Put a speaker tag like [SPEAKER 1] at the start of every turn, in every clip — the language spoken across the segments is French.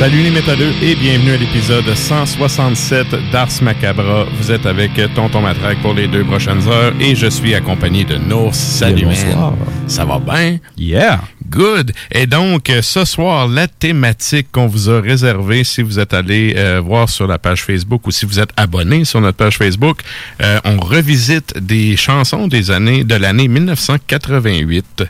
[SPEAKER 1] Salut les métalleux et bienvenue à l'épisode 167 d'Ars Macabra. Vous êtes avec Tonton Matraque pour les deux prochaines heures et je suis accompagné de Nours. Salut,
[SPEAKER 2] bonsoir.
[SPEAKER 1] Ça va bien?
[SPEAKER 2] Yeah.
[SPEAKER 1] Good. Et donc, ce soir, la thématique qu'on vous a réservée, si vous êtes allé euh, voir sur la page Facebook ou si vous êtes abonné sur notre page Facebook, euh, on revisite des chansons des années de l'année 1988.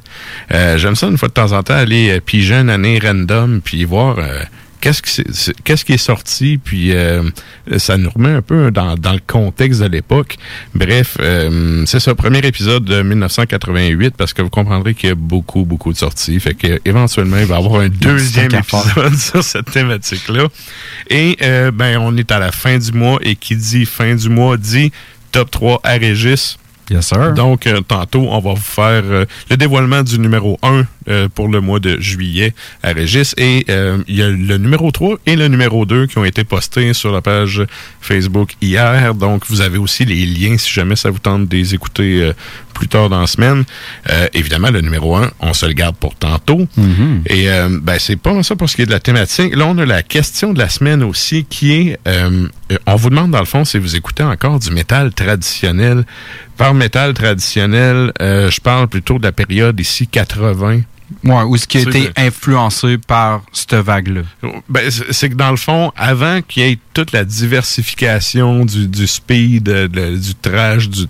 [SPEAKER 1] Euh, J'aime ça une fois de temps en temps aller euh, piger une année random puis voir euh, qu'est-ce qui, qu'est-ce est sorti, puis euh, ça nous remet un peu dans, dans le contexte de l'époque. Bref, euh, c'est ça, premier épisode de 1988, parce que vous comprendrez qu'il y a beaucoup, beaucoup de sorties. Fait que éventuellement, il va y avoir un deuxième épisode sur cette thématique-là. Et euh, ben, on est à la fin du mois, et qui dit fin du mois dit top 3 à Régis.
[SPEAKER 2] Yes, sir.
[SPEAKER 1] Donc, tantôt, on va vous faire le dévoilement du numéro 1 euh, pour le mois de juillet à Régis. Et euh, il y a le numéro 3 et le numéro 2 qui ont été postés sur la page Facebook hier. Donc, vous avez aussi les liens si jamais ça vous tente de les écouter euh, plus tard dans la semaine. Évidemment, le numéro 1, on se le garde pour tantôt. Et euh, ben, c'est pas ça pour ce qui est de la thématique. Là, on a la question de la semaine aussi qui est, on vous demande dans le fond si vous écoutez encore du métal traditionnel. Par métal traditionnel, je parle plutôt de la période ici 80.
[SPEAKER 2] Ouais, ou ce qui a été influencé par cette vague-là.
[SPEAKER 1] Ben, c'est que dans le fond, avant qu'il y ait toute la diversification du, du speed, euh, de- du trash, du,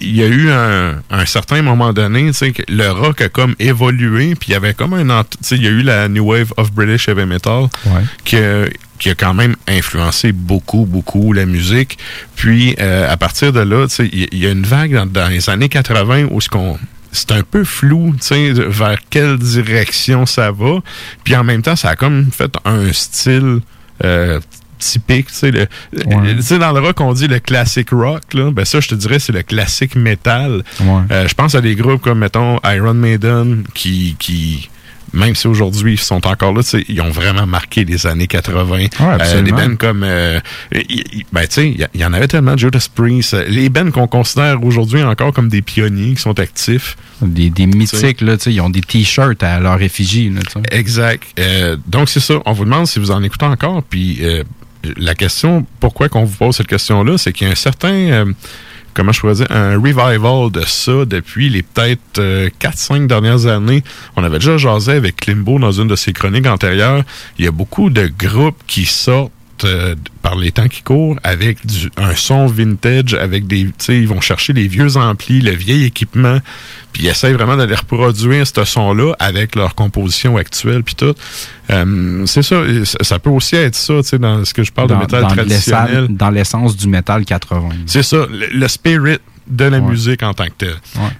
[SPEAKER 1] il y a eu un, un certain moment donné, que le rock a comme évolué, puis il y avait comme un, il y a eu la New Wave of British Heavy Metal,
[SPEAKER 2] Ouais.
[SPEAKER 1] que- qui a quand même influencé beaucoup, beaucoup la musique. Puis, euh, à partir de là, y, il y a une vague dans, dans les années 80 où ce qu'on c'est un peu flou, tu sais, vers quelle direction ça va. Puis en même temps, ça a comme fait un style euh, typique, tu sais. le-
[SPEAKER 2] Ouais.
[SPEAKER 1] Tu sais, dans le rock, on dit le classic rock, là. Ben ça, je te dirais, c'est le classique metal.
[SPEAKER 2] Ouais.
[SPEAKER 1] Euh, je pense à des groupes comme, mettons, Iron Maiden, qui, qui même si aujourd'hui ils sont encore là, ils ont vraiment marqué les années 80. Euh, des bands comme, euh, y- y- ben tu sais, il y, en avait tellement, Judas Priest, euh, les bands qu'on considère aujourd'hui encore comme des pionniers qui sont actifs.
[SPEAKER 2] Des, des mythiques, là, tu sais, ils ont des t-shirts à leur effigie, là, tu sais.
[SPEAKER 1] Exact. Euh, donc c'est ça. On vous demande si vous en écoutez encore. Puis la question, pourquoi qu'on vous pose cette question-là, c'est qu'il y a un certain comment je pourrais dire, un revival de ça depuis les peut-être 4-5 dernières années. On avait déjà jasé avec Klimbo dans une de ses chroniques antérieures. Il y a beaucoup de groupes qui sortent euh, par les temps qui courent avec du, un son vintage, avec des, tu sais, ils vont chercher les vieux amplis, le vieil équipement, puis ils essayent vraiment d'aller reproduire ce son-là avec leur composition actuelle, puis tout. Euh, c'est ça, ça peut aussi être ça, tu sais, dans ce que je parle de métal traditionnel.
[SPEAKER 2] Dans l'essence du métal 80.
[SPEAKER 1] C'est ça, le spirit de la musique en tant que telle.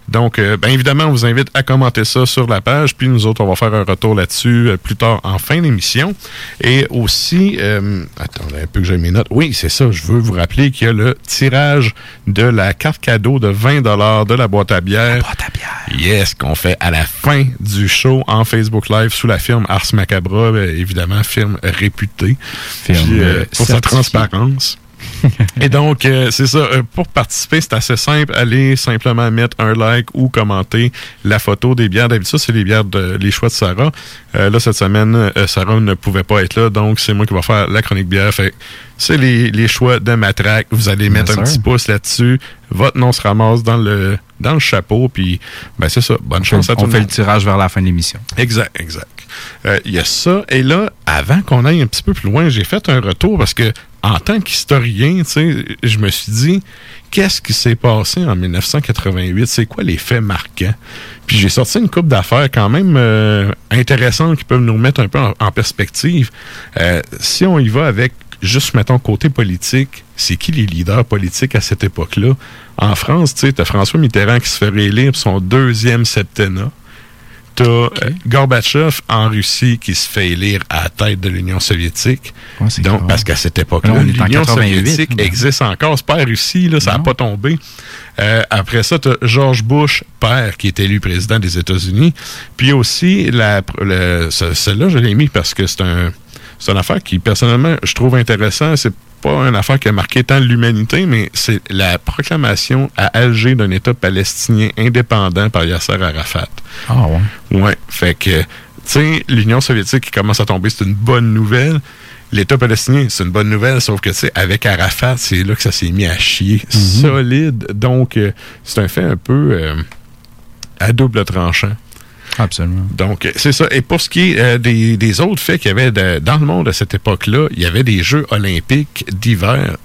[SPEAKER 1] Donc, euh, bien évidemment, on vous invite à commenter ça sur la page, puis nous autres, on va faire un retour là-dessus euh, plus tard en fin d'émission. Et aussi, euh, attendez un peu que j'ai mes notes. Oui, c'est ça, je veux vous rappeler qu'il y a le tirage de la carte cadeau de 20 de la boîte à bière. La
[SPEAKER 2] boîte à bière.
[SPEAKER 1] Yes, qu'on fait à la fin du show en Facebook Live sous la firme Ars Macabra, évidemment, firme réputée. Firme pour sa transparence. Et donc, euh, c'est ça. Euh, pour participer, c'est assez simple. Allez simplement mettre un like ou commenter la photo des bières. D'habitude, c'est les bières de les choix de Sarah. Euh, là, cette semaine, Sarah ne pouvait pas être là, donc c'est moi qui vais faire la chronique bière. Fait c'est les, les, choix de Matraque. Vous allez mettre un petit pouce là-dessus. Votre nom se ramasse dans le dans le chapeau. Puis, ben c'est ça. Bonne chance
[SPEAKER 2] à tout On fait le tirage vers la fin de l'émission.
[SPEAKER 1] Exact, exact. Il y a ça. Et là, avant qu'on aille un petit peu plus loin, j'ai fait un retour parce que en tant qu'historien, je me suis dit, qu'est-ce qui s'est passé en 1988? C'est quoi les faits marquants? Puis j'ai sorti une coupe d'affaires quand même euh, intéressantes qui peuvent nous remettre un peu en, perspective. Euh, si on y va avec juste, mettons, côté politique, c'est qui les leaders politiques à cette époque-là? En France, tu sais, François Mitterrand qui se fait réélire son deuxième septennat. T'as euh, Gorbatchev en Russie qui se fait élire à la tête de l'Union soviétique. Donc, parce qu'à cette époque-là, l'Union soviétique existe encore. C'est pas la Russie, là, ça n'a pas tombé. Euh, après ça, tu as George Bush, père, qui est élu président des États-Unis. Puis aussi, la, celle-là, je l'ai mis parce que c'est un, c'est une affaire qui, personnellement, je trouve intéressant. C'est pas une affaire qui a marqué tant l'humanité, mais c'est la proclamation à Alger d'un État palestinien indépendant par Yasser Arafat.
[SPEAKER 2] Ah ouais?
[SPEAKER 1] Ouais. Fait que, tu sais, l'Union soviétique qui commence à tomber, c'est une bonne nouvelle. L'État palestinien, c'est une bonne nouvelle, sauf que, tu sais, avec Arafat, c'est là que ça s'est mis à chier. Mhm. Solide. Donc, euh, c'est un fait un peu euh, à double tranchant.
[SPEAKER 2] Absolument.
[SPEAKER 1] Donc, c'est ça. Et pour ce qui est euh, des, autres faits qu'il y avait dans le monde à cette époque-là, il y avait des Jeux olympiques d'hiver.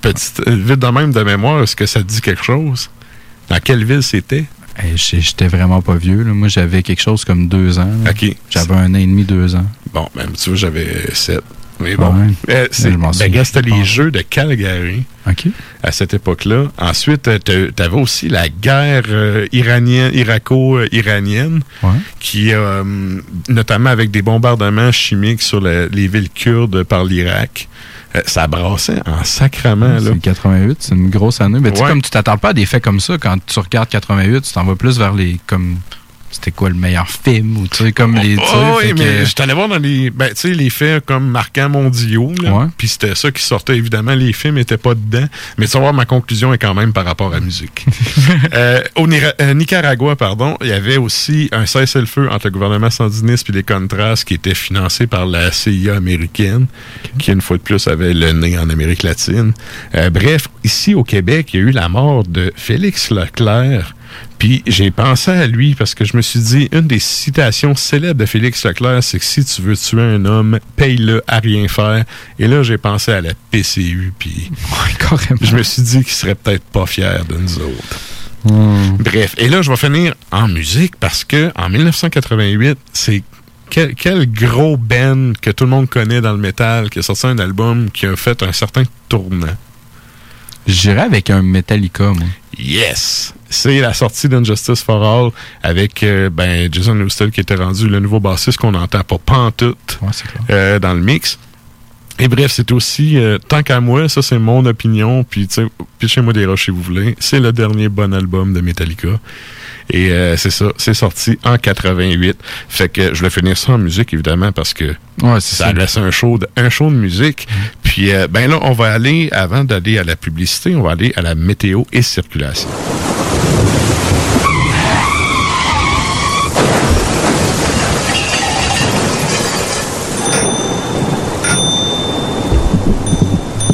[SPEAKER 1] Petite, euh, vite de même de mémoire, est-ce que ça dit quelque chose? Dans quelle ville c'était?
[SPEAKER 2] J'étais vraiment pas vieux. Moi, j'avais quelque chose comme deux ans.
[SPEAKER 1] OK.
[SPEAKER 2] J'avais un an et demi, deux ans.
[SPEAKER 1] Bon, même tu vois, j'avais sept. Mais bon, euh, c'est ben, c'était les Jeux de Calgary à cette époque-là. Ensuite, euh, tu avais aussi la guerre euh, iranienne, irako-iranienne, qui, notamment avec des bombardements chimiques sur les villes kurdes par l'Irak, ça brassait en sacrement.
[SPEAKER 2] C'est 88, c'est une grosse année. Mais tu sais, comme tu t'attends pas à des faits comme ça, quand tu regardes 88, tu t'en vas plus vers les comme c'était quoi le meilleur film ou tu sais comme les
[SPEAKER 1] oh, oui mais je t'allais voir dans les ben, tu sais les films comme marquants mondiaux puis c'était ça qui sortait. Évidemment les films étaient pas dedans. Mais tu vas voir ma conclusion est quand même par rapport à la musique. Euh, au euh, Nicaragua pardon il y avait aussi un cessez-le-feu entre le gouvernement sandiniste et les Contras qui était financé par la CIA américaine qui une fois de plus avait le nez en Amérique latine. Euh, bref ici au Québec il y a eu la mort de Félix Leclerc puis j'ai pensé à lui parce que je me suis dit, une des citations célèbres de Félix Leclerc, c'est que si tu veux tuer un homme, paye-le à rien faire. Et là, j'ai pensé à la PCU, puis je me suis dit qu'il serait peut-être pas fier de nous autres. Hmm. Bref, et là, je vais finir en musique parce que en 1988, c'est quel, gros band que tout le monde connaît dans le métal qui a sorti un album qui a fait un certain tournant?
[SPEAKER 2] J'irais avec un Metallica, moi.
[SPEAKER 1] Yes! C'est la sortie d'Injustice for All avec euh, ben, Jason Newsted qui était rendu le nouveau bassiste qu'on n'entend pas pantoute
[SPEAKER 2] ouais,
[SPEAKER 1] euh, dans le mix. Et bref, c'est aussi, euh, tant qu'à moi, ça c'est mon opinion, puis pitchez-moi des roches si vous voulez, c'est le dernier bon album de Metallica. Et c'est ça, c'est sorti en 88. Fait que je vais finir ça en musique, évidemment, parce que ça, laisse un show de, un show de musique. Puis, euh, ben là, on va aller, avant d'aller à la publicité, on va aller à la météo et circulation.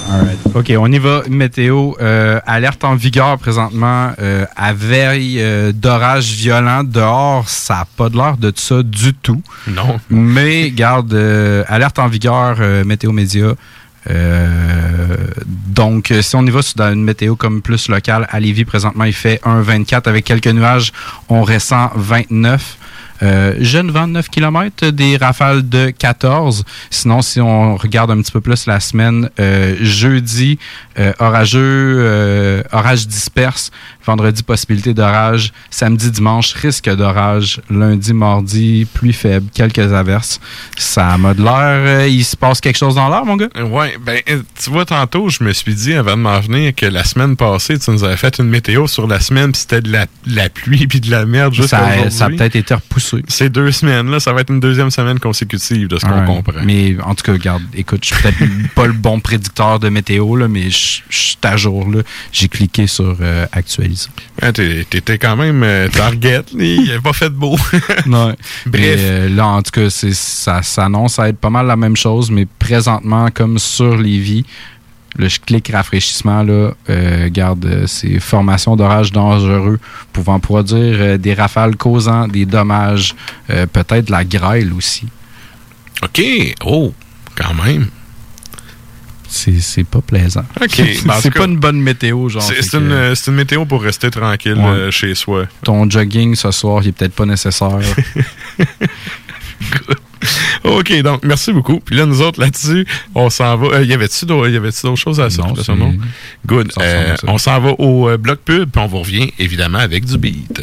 [SPEAKER 2] All right. OK, on y va. Météo, euh, alerte en vigueur présentement, euh, à veille euh, d'orage violent. Dehors, ça n'a pas de l'air de ça du tout.
[SPEAKER 1] Non.
[SPEAKER 2] Mais, garde, euh, alerte en vigueur, Météo Média. Donc, si on y va sur- dans une météo comme plus locale, à Lévis, présentement, il fait 1,24 avec quelques nuages. On ressent 29. Euh, jeune vent de 9 km, des rafales de 14. Sinon, si on regarde un petit peu plus la semaine, euh, jeudi, euh, orageux, euh, orage disperse. Vendredi, possibilité d'orage. Samedi, dimanche, risque d'orage. Lundi, mardi, pluie faible, quelques averses. Ça m'a de l'air. euh, il se passe quelque chose dans l'air, mon gars?
[SPEAKER 1] Ouais, ben, tu vois, tantôt, je me suis dit, avant de m'en venir, que la semaine passée, tu nous avais fait une météo sur la semaine, puis c'était de la, de la pluie puis de la merde jusqu'à
[SPEAKER 2] Ça, ça a peut-être été repoussé.
[SPEAKER 1] Ces deux semaines-là, ça va être une deuxième semaine consécutive de ce qu'on
[SPEAKER 2] Ouais.
[SPEAKER 1] comprend.
[SPEAKER 2] Mais en tout cas, regarde, écoute, je suis peut-être pas le bon prédicteur de météo, là, mais je suis à jour. là. J'ai cliqué sur euh, actualiser.
[SPEAKER 1] Ouais, T'étais quand même euh, target, il avait pas fait de beau.
[SPEAKER 2] Ouais.
[SPEAKER 1] Bref.
[SPEAKER 2] Mais, euh, là, en tout cas, c'est- ça s'annonce à être pas mal la même chose, mais présentement, comme sur Lévis, là, je clique rafraîchissement, là, euh, garde euh, ces formations d'orage dangereux pouvant produire euh, des rafales causant des dommages, euh, peut-être de la grêle aussi.
[SPEAKER 1] OK. Oh, quand même.
[SPEAKER 2] C'est pas plaisant.
[SPEAKER 1] OK. Ben, en
[SPEAKER 2] c'est pas une bonne météo, genre.
[SPEAKER 1] C'est
[SPEAKER 2] que,
[SPEAKER 1] une, météo pour rester tranquille
[SPEAKER 2] Ouais.
[SPEAKER 1] chez soi.
[SPEAKER 2] Ton jogging ce soir, il est peut-être pas nécessaire.
[SPEAKER 1] OK, donc, merci beaucoup. Puis là, nous autres, là-dessus, on s'en va. Euh, y avait-tu d'autres choses à ça?
[SPEAKER 2] Non,
[SPEAKER 1] nom? Good. Euh, on s'en va au euh, bloc pub, puis on vous revient, évidemment, avec du beat.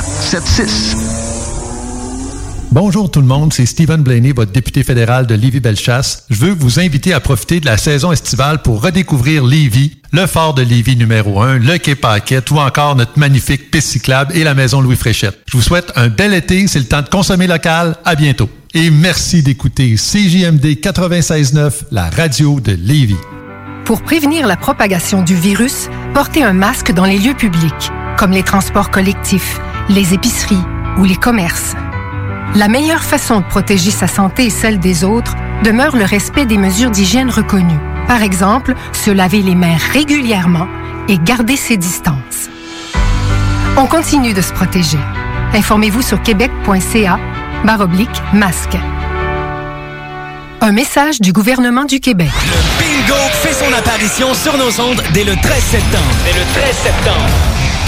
[SPEAKER 3] 681 4476.
[SPEAKER 4] Bonjour tout le monde, c'est Stephen Blaney, votre député fédéral de Lévis-Bellechasse. Je veux vous inviter à profiter de la saison estivale pour redécouvrir Lévis, le fort de Lévis numéro 1, le quai Paquette ou encore notre magnifique piste cyclable et la maison Louis Fréchette. Je vous souhaite un bel été, c'est le temps de consommer local. À bientôt. Et merci d'écouter CJMD 96.9, la radio de Lévis.
[SPEAKER 5] Pour prévenir la propagation du virus, portez un masque dans les lieux publics, comme les transports collectifs, les épiceries ou les commerces. La meilleure façon de protéger sa santé et celle des autres demeure le respect des mesures d'hygiène reconnues. Par exemple, se laver les mains régulièrement et garder ses distances. On continue de se protéger. Informez-vous sur québec.ca baroblique masque. Un message du gouvernement du Québec.
[SPEAKER 6] Bingo fait son apparition sur nos ondes dès le 13 septembre. Dès le 13 septembre.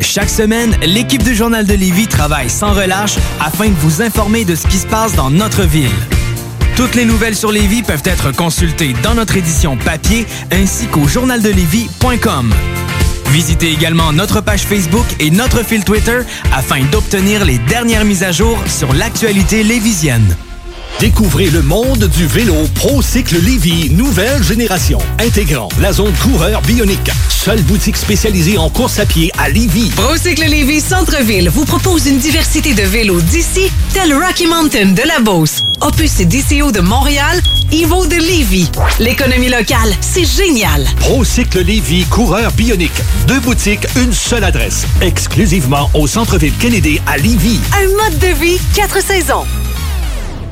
[SPEAKER 6] Chaque semaine, l'équipe du Journal de Lévis travaille sans relâche afin de vous informer de ce qui se passe dans notre ville. Toutes les nouvelles sur Lévis peuvent être consultées dans notre édition papier ainsi qu'au journaldelevis.com. Visitez également notre page Facebook et notre fil Twitter afin d'obtenir les dernières mises à jour sur l'actualité lévisienne.
[SPEAKER 7] Découvrez le monde du vélo ProCycle Lévy, nouvelle génération, intégrant la zone coureur bionique. Seule boutique spécialisée en course à pied à Lévy.
[SPEAKER 8] ProCycle Lévy Centre-Ville vous propose une diversité de vélos d'ici, tel Rocky Mountain de la Beauce, Opus et DCO de Montréal, Evo de Lévy. L'économie locale, c'est génial.
[SPEAKER 7] ProCycle Lévy, coureur bionique. Deux boutiques, une seule adresse. Exclusivement au centre-ville Kennedy à Lévy.
[SPEAKER 8] Un mode de vie, quatre saisons.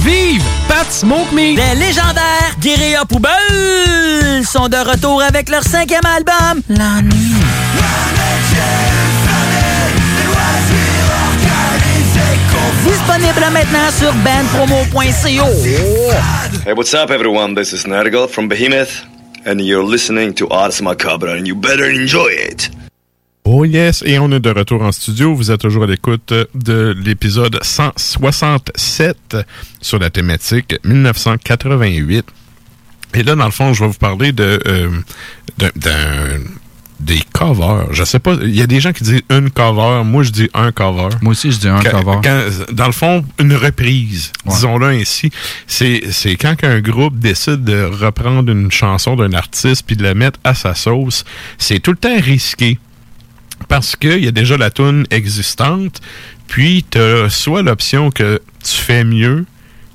[SPEAKER 9] Vive Pat Smoke Meat!
[SPEAKER 10] Les légendaires Guérilla Poubelle sont de retour avec leur cinquième album, La Nuit. Disponible maintenant sur bandpromo.co.
[SPEAKER 11] Hey, what's up, everyone? This is Nergal from Behemoth, and you're listening to Ars Macabre, and you better enjoy it.
[SPEAKER 1] Oh yes, et on est de retour en studio. Vous êtes toujours à l'écoute de l'épisode 167 sur la thématique 1988. Et là, dans le fond, je vais vous parler de euh, d'un- d'un des covers. Je sais pas, il y a des gens qui disent une cover, moi je dis un cover.
[SPEAKER 2] Moi aussi, je dis un
[SPEAKER 1] Quand-
[SPEAKER 2] cover.
[SPEAKER 1] quand- dans le fond, une reprise, disons-le ainsi. C'est c'est quand un groupe décide de reprendre une chanson d'un artiste puis de la mettre à sa sauce, c'est tout le temps risqué. Parce qu'il y a déjà la tune existante, puis tu as soit l'option que tu fais mieux,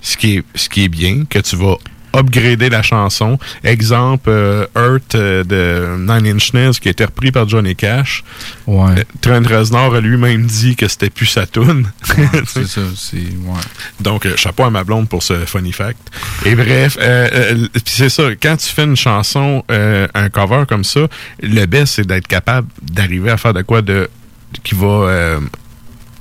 [SPEAKER 1] ce qui est, ce qui est bien, que tu vas upgrader la chanson. Exemple, euh, Earth euh, de Nine Inch Nails qui a été repris par Johnny Cash.
[SPEAKER 2] Ouais.
[SPEAKER 1] Euh, Trent Reznor a lui-même dit que c'était plus sa tune.
[SPEAKER 2] c'est ça, c'est... Ouais.
[SPEAKER 1] Donc, chapeau à ma blonde pour ce funny fact. Et bref, c'est ça, quand tu fais une chanson, euh, un cover comme ça, le best, c'est d'être capable d'arriver à faire de quoi de qui va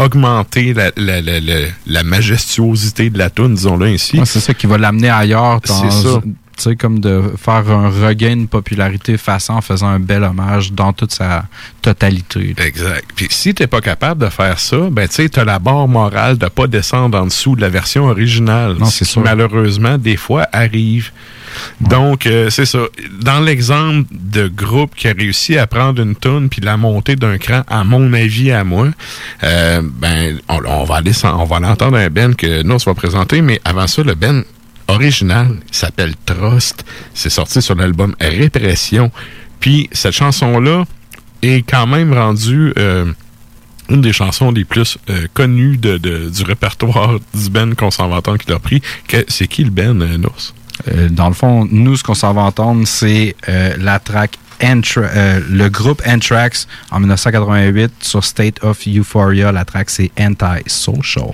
[SPEAKER 1] augmenter la, la, la, la, la majestuosité de la tune, disons-le ainsi.
[SPEAKER 2] Ouais, c'est ça qui va l'amener ailleurs.
[SPEAKER 1] C'est ça.
[SPEAKER 2] Tu sais, comme de faire un regain de popularité en faisant un bel hommage dans toute sa totalité. là.
[SPEAKER 1] Exact. Puis si t'es pas capable de faire ça, ben tu sais, t'as la barre morale de pas descendre en dessous de la version originale.
[SPEAKER 2] Non, c'est
[SPEAKER 1] malheureusement, des fois, arrive. Donc, euh, c'est ça. Dans l'exemple de groupe qui a réussi à prendre une tune puis la monter d'un cran, à mon avis, à moi, euh, ben, on, va aller, l'entendre un Ben que nous, se va présenter, mais avant ça, le Ben original s'appelle Trust. C'est sorti sur l'album Répression. Puis, cette chanson-là est quand même rendue... euh, une des chansons les plus connues du répertoire du Ben qu'on s'en va entendre qu'il a pris. C'est qui le Ben, euh, Nours?
[SPEAKER 2] Euh, dans le fond, nous, ce qu'on s'en va entendre, c'est euh, la track euh, le groupe Anthrax en 1988 sur State of Euphoria. La track, c'est Anti-Social.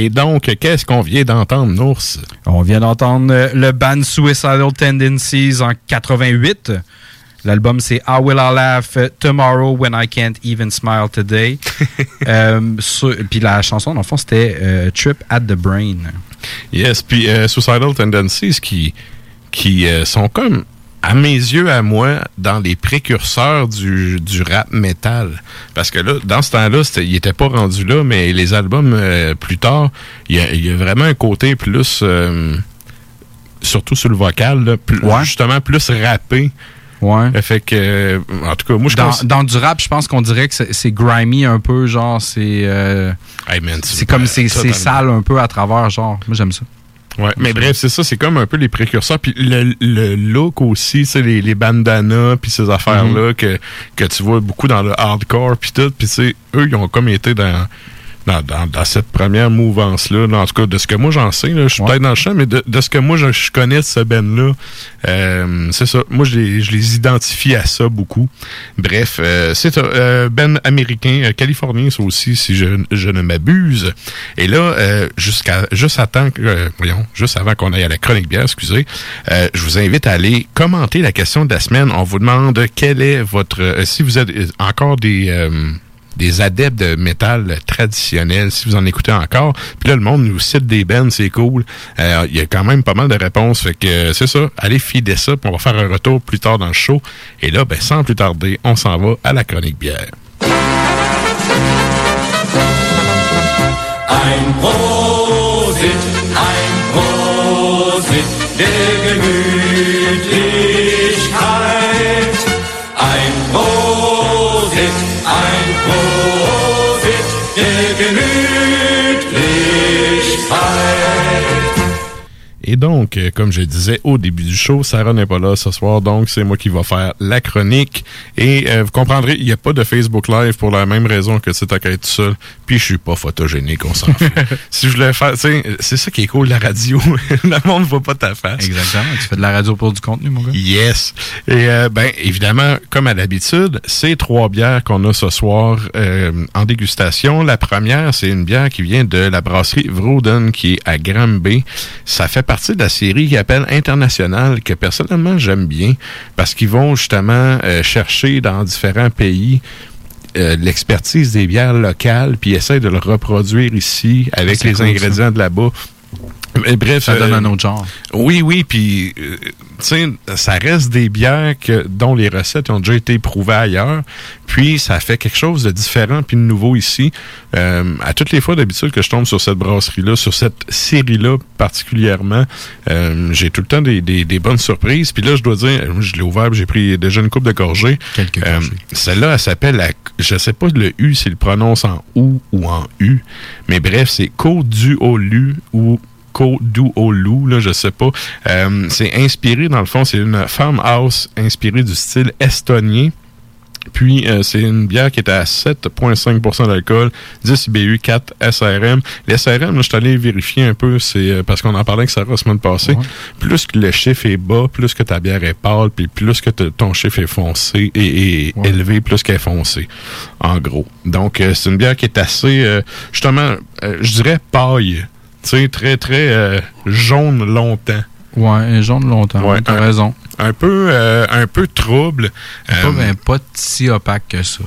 [SPEAKER 1] Et donc, qu'est-ce qu'on vient d'entendre, Nours?
[SPEAKER 2] On vient d'entendre euh, le band Suicidal Tendencies en 88. L'album, c'est I Will I Laugh Tomorrow When I Can't Even Smile Today? Euh, Puis la chanson, dans le fond, c'était euh, Trip at the Brain.
[SPEAKER 1] Yes, puis euh, Suicidal Tendencies qui, qui sont comme, à mes yeux, à moi, dans les précurseurs du, du rap metal. Parce que là, dans ce temps-là, il était pas rendu là, mais les albums euh, plus tard, il y a, il y a vraiment un côté plus, euh, surtout sur le vocal, là, plus- justement plus rappé.
[SPEAKER 2] Ouais.
[SPEAKER 1] Fait que, euh, en tout cas, moi, je
[SPEAKER 2] Dans,
[SPEAKER 1] pense...
[SPEAKER 2] dans du rap, je pense qu'on dirait que c'est grimy un peu, genre, c'est. euh, c'est comme, c'est sale un peu à travers, genre. Moi, j'aime ça.
[SPEAKER 1] Ouais, mais bref, c'est ça, c'est comme un peu les précurseurs. Puis le, le look aussi, sais, les, les bandanas, puis ces affaires-là que, que tu vois beaucoup dans le hardcore, puis tout. Puis eux, ils ont comme été dans, dans, dans, dans cette première mouvance-là. là. En tout cas, de ce que moi j'en sais, je suis peut-être dans le champ, mais de, de ce que moi je, connais de ce band-là, euh, c'est ça. Moi, je les, je les identifie à ça beaucoup. Bref, euh, c'est un euh, band américain, euh, californien, ça aussi, si je, je ne m'abuse. Et là, euh, jusqu'à juste temps que, euh, voyons, juste avant qu'on aille à la chronique bière, excusez, euh, je vous invite à aller commenter la question de la semaine. On vous demande quel est votre, euh, si vous êtes encore des euh, des adeptes de métal traditionnel, si vous en écoutez encore. Puis là, le monde nous cite des bands, c'est cool. Euh, Il y a quand même pas mal de réponses. Fait que euh, c'est ça. Allez fider ça, puis on va faire un retour plus tard dans le show. Et là, ben, sans plus tarder, on s'en va à la chronique bière.
[SPEAKER 12] Ein Prosit der Gemütlichkeit.
[SPEAKER 1] Et donc, euh, comme je disais au début du show, Sarah n'est pas là ce soir, donc c'est moi qui va faire la chronique. Et euh, vous comprendrez, il n'y a pas de Facebook Live pour la même raison que c'est à être tout seul. Puis je suis pas photogénique, on s'en fout. si je voulais faire, c'est ça qui est cool, la radio. le monde ne voit pas ta face.
[SPEAKER 2] Exactement. Tu fais de la radio pour du contenu, mon gars.
[SPEAKER 1] Yes. Et euh, ben évidemment, comme à l'habitude, c'est trois bières qu'on a ce soir euh, en dégustation. La première, c'est une bière qui vient de la brasserie Vroden qui est à Granby. Ça fait partie de la série qui appelle International que personnellement j'aime bien parce qu'ils vont justement euh, chercher dans différents pays euh, l'expertise des bières locales puis essaient de le reproduire ici avec les
[SPEAKER 2] cool,
[SPEAKER 1] ingrédients de là-bas. Mais bref,
[SPEAKER 2] Ça donne
[SPEAKER 1] euh,
[SPEAKER 2] un autre genre.
[SPEAKER 1] oui, oui, puis euh, tu sais, ça reste des bières que, dont les recettes ont déjà été éprouvées ailleurs, puis ça fait quelque chose de différent puis de nouveau ici. Euh, à toutes les fois d'habitude que je tombe sur cette brasserie-là, sur cette série-là particulièrement, euh, j'ai tout le temps des, des, des bonnes surprises. Puis là, je dois dire, je l'ai ouvert, j'ai pris déjà une coupe de gorgées.
[SPEAKER 2] Quelques
[SPEAKER 1] Euh, Celle-là, elle s'appelle, la, je sais pas le U s'il le prononce en OU ou en U, mais bref, c'est Coduolu ou Coduolu, là, je sais pas. Euh, c'est inspiré, dans le fond, c'est une farmhouse inspirée du style estonien. Puis, euh, c'est une bière qui est à 7,5% d'alcool, 10 BU, 4 SRM. Les SRM, là, je suis allé vérifier un peu, c'est euh, parce qu'on en parlait avec Sarah la semaine passée. Plus que le chiffre est bas, plus que ta bière est pâle, puis plus que ton chiffre est foncé et, et élevé, plus qu'elle est foncée, en gros. Donc, euh, c'est une bière qui est assez, justement, je dirais paille. Tu sais, très, très euh, jaune longtemps.
[SPEAKER 2] Ouais, jaune longtemps.
[SPEAKER 1] Ouais,
[SPEAKER 2] t'as
[SPEAKER 1] un-
[SPEAKER 2] raison.
[SPEAKER 1] Un peu, euh, un peu trouble.
[SPEAKER 2] Pas,
[SPEAKER 1] Euh,
[SPEAKER 2] ben, pas si opaque que ça.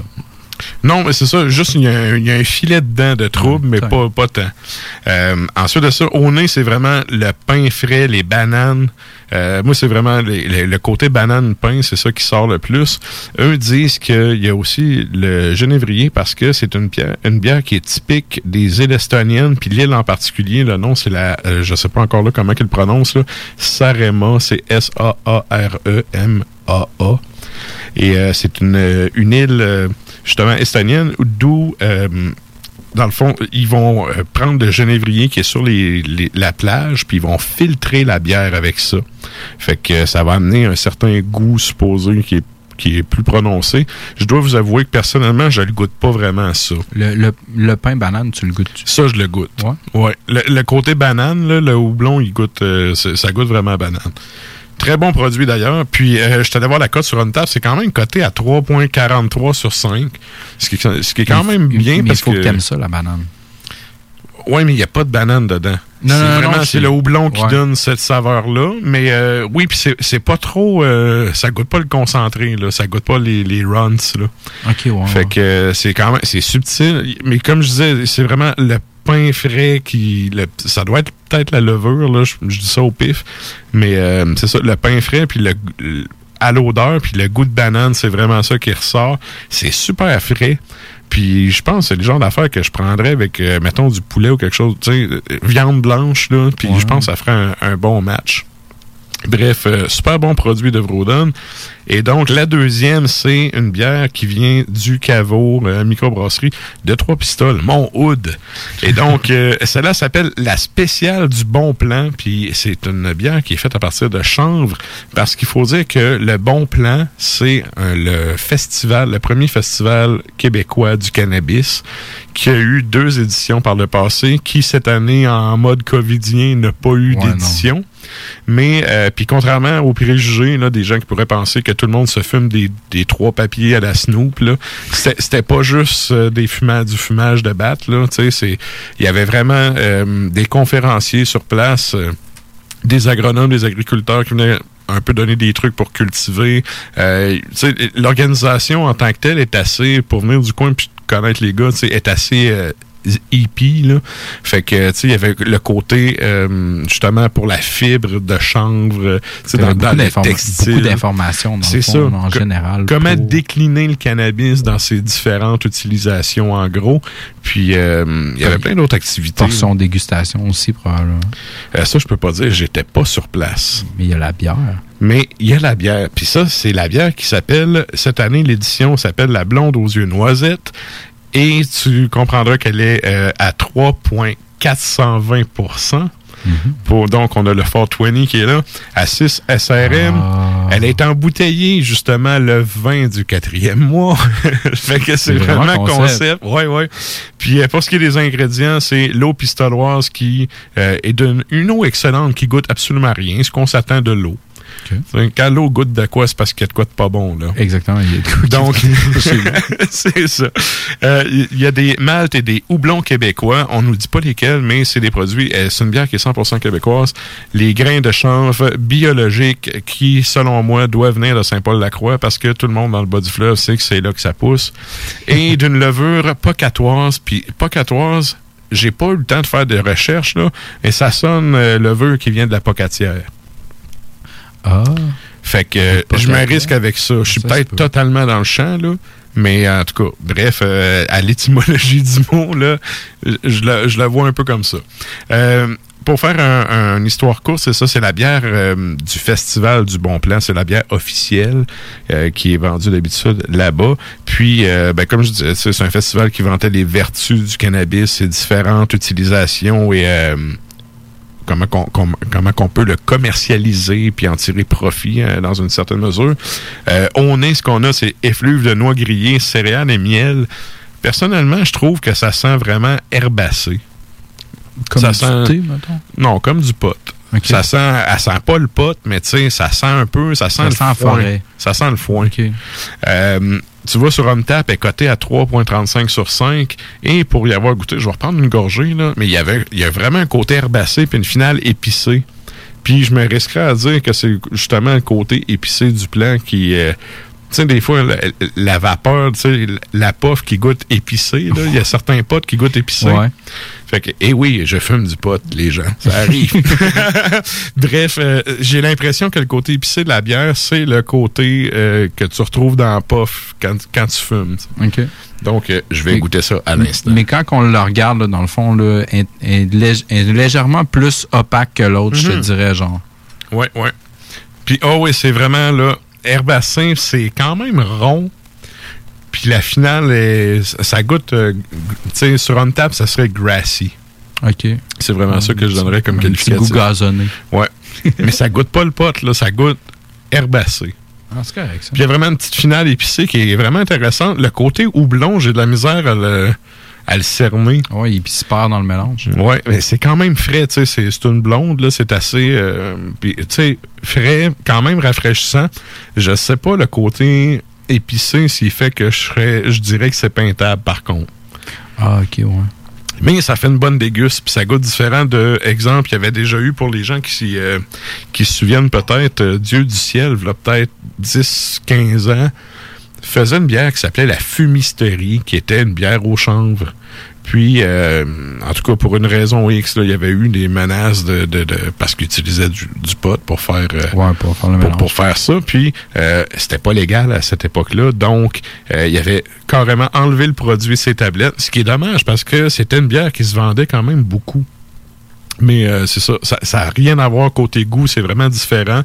[SPEAKER 1] Non, mais c'est ça. Juste, il y, a un- il y a un filet dedans de trouble, mais pas, pas tant. Euh, ensuite de ça, au nez, c'est vraiment le pain frais, les bananes. Euh, moi, c'est vraiment les- les- le côté banane-pain, c'est ça qui sort le plus. Eux disent qu'il y a aussi le genévrier parce que c'est une, bière- une bière qui est typique des îles estoniennes, puis l'île en particulier, le nom, c'est la, euh, je sais pas encore là comment qu'ils le prononcent, là, Sarema, c'est S-A-A-R-E-M-A-A. Et euh, c'est une, une île justement estonienne d'où, euh, dans le fond, ils vont euh, prendre le genévrier qui est sur les, les- la plage, puis ils vont filtrer la bière avec ça. Fait que ça va amener un certain goût supposé qui est qui est plus prononcé. Je dois vous avouer que personnellement, je le goûte pas vraiment à ça.
[SPEAKER 2] Le, le, le pain banane, tu le goûtes
[SPEAKER 1] Ça, je le goûte.
[SPEAKER 2] Ouais.
[SPEAKER 1] Ouais. Le, le côté banane, là, le houblon, il goûte, euh, ça goûte vraiment à banane. Très bon produit d'ailleurs. Puis, euh, je t'allais voir la cote sur une table. C'est quand même coté à 3,43 sur 5. Ce qui, est- ce qui est quand même bien
[SPEAKER 2] Mais il
[SPEAKER 1] parce
[SPEAKER 2] faut que,
[SPEAKER 1] que.
[SPEAKER 2] t'aimes ça, la banane.
[SPEAKER 1] Ouais, mais il n'y a pas de banane dedans.
[SPEAKER 2] Non,
[SPEAKER 1] c'est vraiment c'est le houblon qui
[SPEAKER 2] ouais.
[SPEAKER 1] donne cette saveur-là. Mais euh, oui, puis c'est- c'est pas trop. euh, ça goûte pas le concentré, là. Ça goûte pas les, les runs, là.
[SPEAKER 2] Ok, ouais.
[SPEAKER 1] Fait que euh, c'est quand même. C'est subtil. Mais comme je disais, c'est vraiment le pain frais qui. le- ça doit être peut-être la levure, là. Je, je dis ça au pif. Mais euh, c'est ça, le pain frais, puis le. le- à l'odeur, puis le goût de banane, c'est vraiment ça qui ressort. C'est super frais. Puis je pense que c'est le genre d'affaire que je prendrais avec, euh, mettons, du poulet ou quelque chose, tu sais, euh, viande blanche, là. Puis je pense que ça ferait un, un bon match. Bref, euh, super bon produit de Vroden. Et donc, la deuxième, c'est une bière qui vient du caveau euh, microbrasserie de Trois Pistoles, Mont-Hood. Et donc, euh, celle-là s'appelle la spéciale du Bon Plan. Puis c'est une bière qui est faite à partir de chanvre. Parce qu'il faut dire que le Bon Plan, c'est euh, le festival, le premier festival québécois du cannabis qui a eu deux éditions par le passé, qui cette année, en mode covidien, n'a pas eu
[SPEAKER 2] Ouais,
[SPEAKER 1] d'édition. Mais, euh, puis contrairement aux préjugés, là, des gens qui pourraient penser que tout le monde se fume des, des trois papiers à la Snoop, c'était pas juste euh, des du fumage de batte, il y avait vraiment euh, des conférenciers sur place, des agronomes, des agriculteurs qui venaient un peu donner des trucs pour cultiver. L'organisation en tant que telle est assez, pour venir du coin puis connaître les gars, est assez hippie, là. Fait que, tu sais, il y avait le côté, euh, justement, pour la fibre de chanvre, euh, tu sais, dans, dans
[SPEAKER 2] beaucoup
[SPEAKER 1] le textile.
[SPEAKER 2] beaucoup d'informations, dans le
[SPEAKER 1] C'est ça.
[SPEAKER 2] en général,
[SPEAKER 1] Comment
[SPEAKER 2] pour-
[SPEAKER 1] décliner le cannabis dans ses différentes utilisations, en gros. Puis, euh, il y avait plein d'autres activités.
[SPEAKER 2] Portion dégustation aussi, probablement.
[SPEAKER 1] Euh, ça, je peux pas dire, j'étais pas sur place.
[SPEAKER 2] Mais il y a la bière.
[SPEAKER 1] Mais il y a la bière. Puis ça, c'est la bière qui s'appelle, cette année, l'édition s'appelle la blonde aux yeux noisettes. Et tu comprendras qu'elle est euh, à 3,420 pour, donc, on a le Fort 20 qui est là, à 6 SRM.
[SPEAKER 2] Ah.
[SPEAKER 1] Elle est embouteillée, justement, le 20 du quatrième mois. fait que c'est vraiment,
[SPEAKER 2] vraiment
[SPEAKER 1] concept. Ouais, ouais. Puis, euh, pour ce qui est des ingrédients, c'est l'eau pistoloise qui euh, est d'une une eau excellente qui goûte absolument rien, ce qu'on s'attend de l'eau. C'est- Quand l'eau goûte de quoi, c'est parce qu'il y a de quoi de pas bon, là.
[SPEAKER 2] Exactement. Il y a de quoi
[SPEAKER 1] Donc, c'est ça. Euh, Il y a des maltes et des houblons québécois. On nous dit pas lesquels, mais c'est des produits. euh, C'est une bière qui est 100% québécoise. Les grains de chanvre biologiques qui, selon moi, doivent venir de Saint-Paul-la-Croix parce que tout le monde dans le bas du fleuve sait que c'est là que ça pousse. Et d'une levure pocatoise. Puis pocatoise, j'ai pas eu le temps de faire de recherche, là, mais ça sonne euh, levure qui vient de la pocatière.
[SPEAKER 2] Ah.
[SPEAKER 1] Fait que euh, je me risque avec ça. Je suis peut-être
[SPEAKER 2] peut.
[SPEAKER 1] totalement dans le champ, là. Mais en tout cas, bref, euh, à l'étymologie du mot, là, je la, je la vois un peu comme ça. Euh, pour faire un, une histoire courte, c'est ça, c'est la bière euh, du Festival du Bon Plan. C'est la bière officielle euh, qui est vendue d'habitude là-bas. Puis, euh, ben, comme je disais, c'est c'est un festival qui vantait les vertus du cannabis, ses différentes utilisations et... euh, comment qu'on comment qu'on peut le commercialiser puis en tirer profit euh, dans une certaine mesure. Euh, on est ce qu'on a, c'est effluves de noix grillées, céréales et miel. Personnellement, je trouve que ça sent vraiment herbacé.
[SPEAKER 2] Comme
[SPEAKER 1] ça
[SPEAKER 2] du
[SPEAKER 1] sent
[SPEAKER 2] thé, mettons?
[SPEAKER 1] Non, comme du pot. Ça sent, elle sent pas le pot, mais tu sais, ça sent un peu, ça sent
[SPEAKER 2] Ça
[SPEAKER 1] le
[SPEAKER 2] sent
[SPEAKER 1] foin.
[SPEAKER 2] forêt.
[SPEAKER 1] Ça sent le foin. Euh, tu vois, sur Homtap, elle est cotée à 3,35 sur 5. Et pour y avoir goûté, je vais reprendre une gorgée, là, mais il y avait il y a vraiment un côté herbacé puis une finale épicée. Puis je me risquerais à dire que c'est justement le côté épicé du plan qui... euh, tu sais, des fois, la, la vapeur, tu sais, la pof qui goûte épicé, il y a certains potes qui goûtent épicé.
[SPEAKER 2] Ouais.
[SPEAKER 1] Fait que, eh oui, je fume du pot, les gens. Ça arrive. Bref, euh, j'ai l'impression que le côté épicé de la bière, c'est le côté euh, que tu retrouves dans la puff quand, quand tu fumes. tu sais.
[SPEAKER 2] OK.
[SPEAKER 1] Donc, euh, je vais
[SPEAKER 2] Mais-
[SPEAKER 1] goûter ça à l'instant.
[SPEAKER 2] Mais quand on le regarde, là, dans le fond, là, est, est lég- est légèrement plus opaque que l'autre, je te
[SPEAKER 1] Mhm.
[SPEAKER 2] dirais, genre.
[SPEAKER 1] Ouais, ouais. Puis, oh oui, c'est vraiment, là, herbacé, c'est quand même rond. Puis la finale, est, ça goûte, euh, tu sais, sur un table, ça serait grassy.
[SPEAKER 2] OK.
[SPEAKER 1] C'est vraiment ça que je donnerais comme
[SPEAKER 2] Un petit
[SPEAKER 1] qualificatif.
[SPEAKER 2] goût gazonné.
[SPEAKER 1] Ouais. Mais ça goûte pas le pot, là, ça goûte herbacé.
[SPEAKER 2] Ah, c'est correct, ça.
[SPEAKER 1] Puis il y a vraiment une petite finale épicée qui est vraiment intéressante. Le côté houblon, j'ai de la misère à le, à le cerner.
[SPEAKER 2] Oui, et puis il se perd dans le mélange.
[SPEAKER 1] Ouais, mais c'est quand même frais, tu sais, c'est une blonde, là, c'est assez, euh, puis, tu sais, frais, quand même rafraîchissant. Je sais pas le côté épicé s'il fait que je serais, je dirais que c'est peintable, par contre.
[SPEAKER 2] Ah, OK, ouais.
[SPEAKER 1] Mais ça fait une bonne déguste, puis ça goûte différent de, exemple, il y avait déjà eu pour les gens qui, euh, qui se souviennent peut-être, euh, Dieu du ciel, il y a peut-être 10, 15 ans, faisait une bière qui s'appelait la fumisterie, qui était une bière au chanvre. Puis, euh, en tout cas, pour une raison X, il y avait eu des menaces de, de, de- parce qu'ils utilisaient du, du pot pour faire, euh,
[SPEAKER 2] Ouais, pour faire le
[SPEAKER 1] pour,
[SPEAKER 2] mélange.
[SPEAKER 1] pour faire ça. Puis, euh, c'était pas légal à cette époque-là. Donc, euh, il avait carrément enlevé le produit ses tablettes, ce qui est dommage parce que c'était une bière qui se vendait quand même beaucoup. Mais euh, c'est ça, ça n'a rien à voir côté goût, c'est vraiment différent.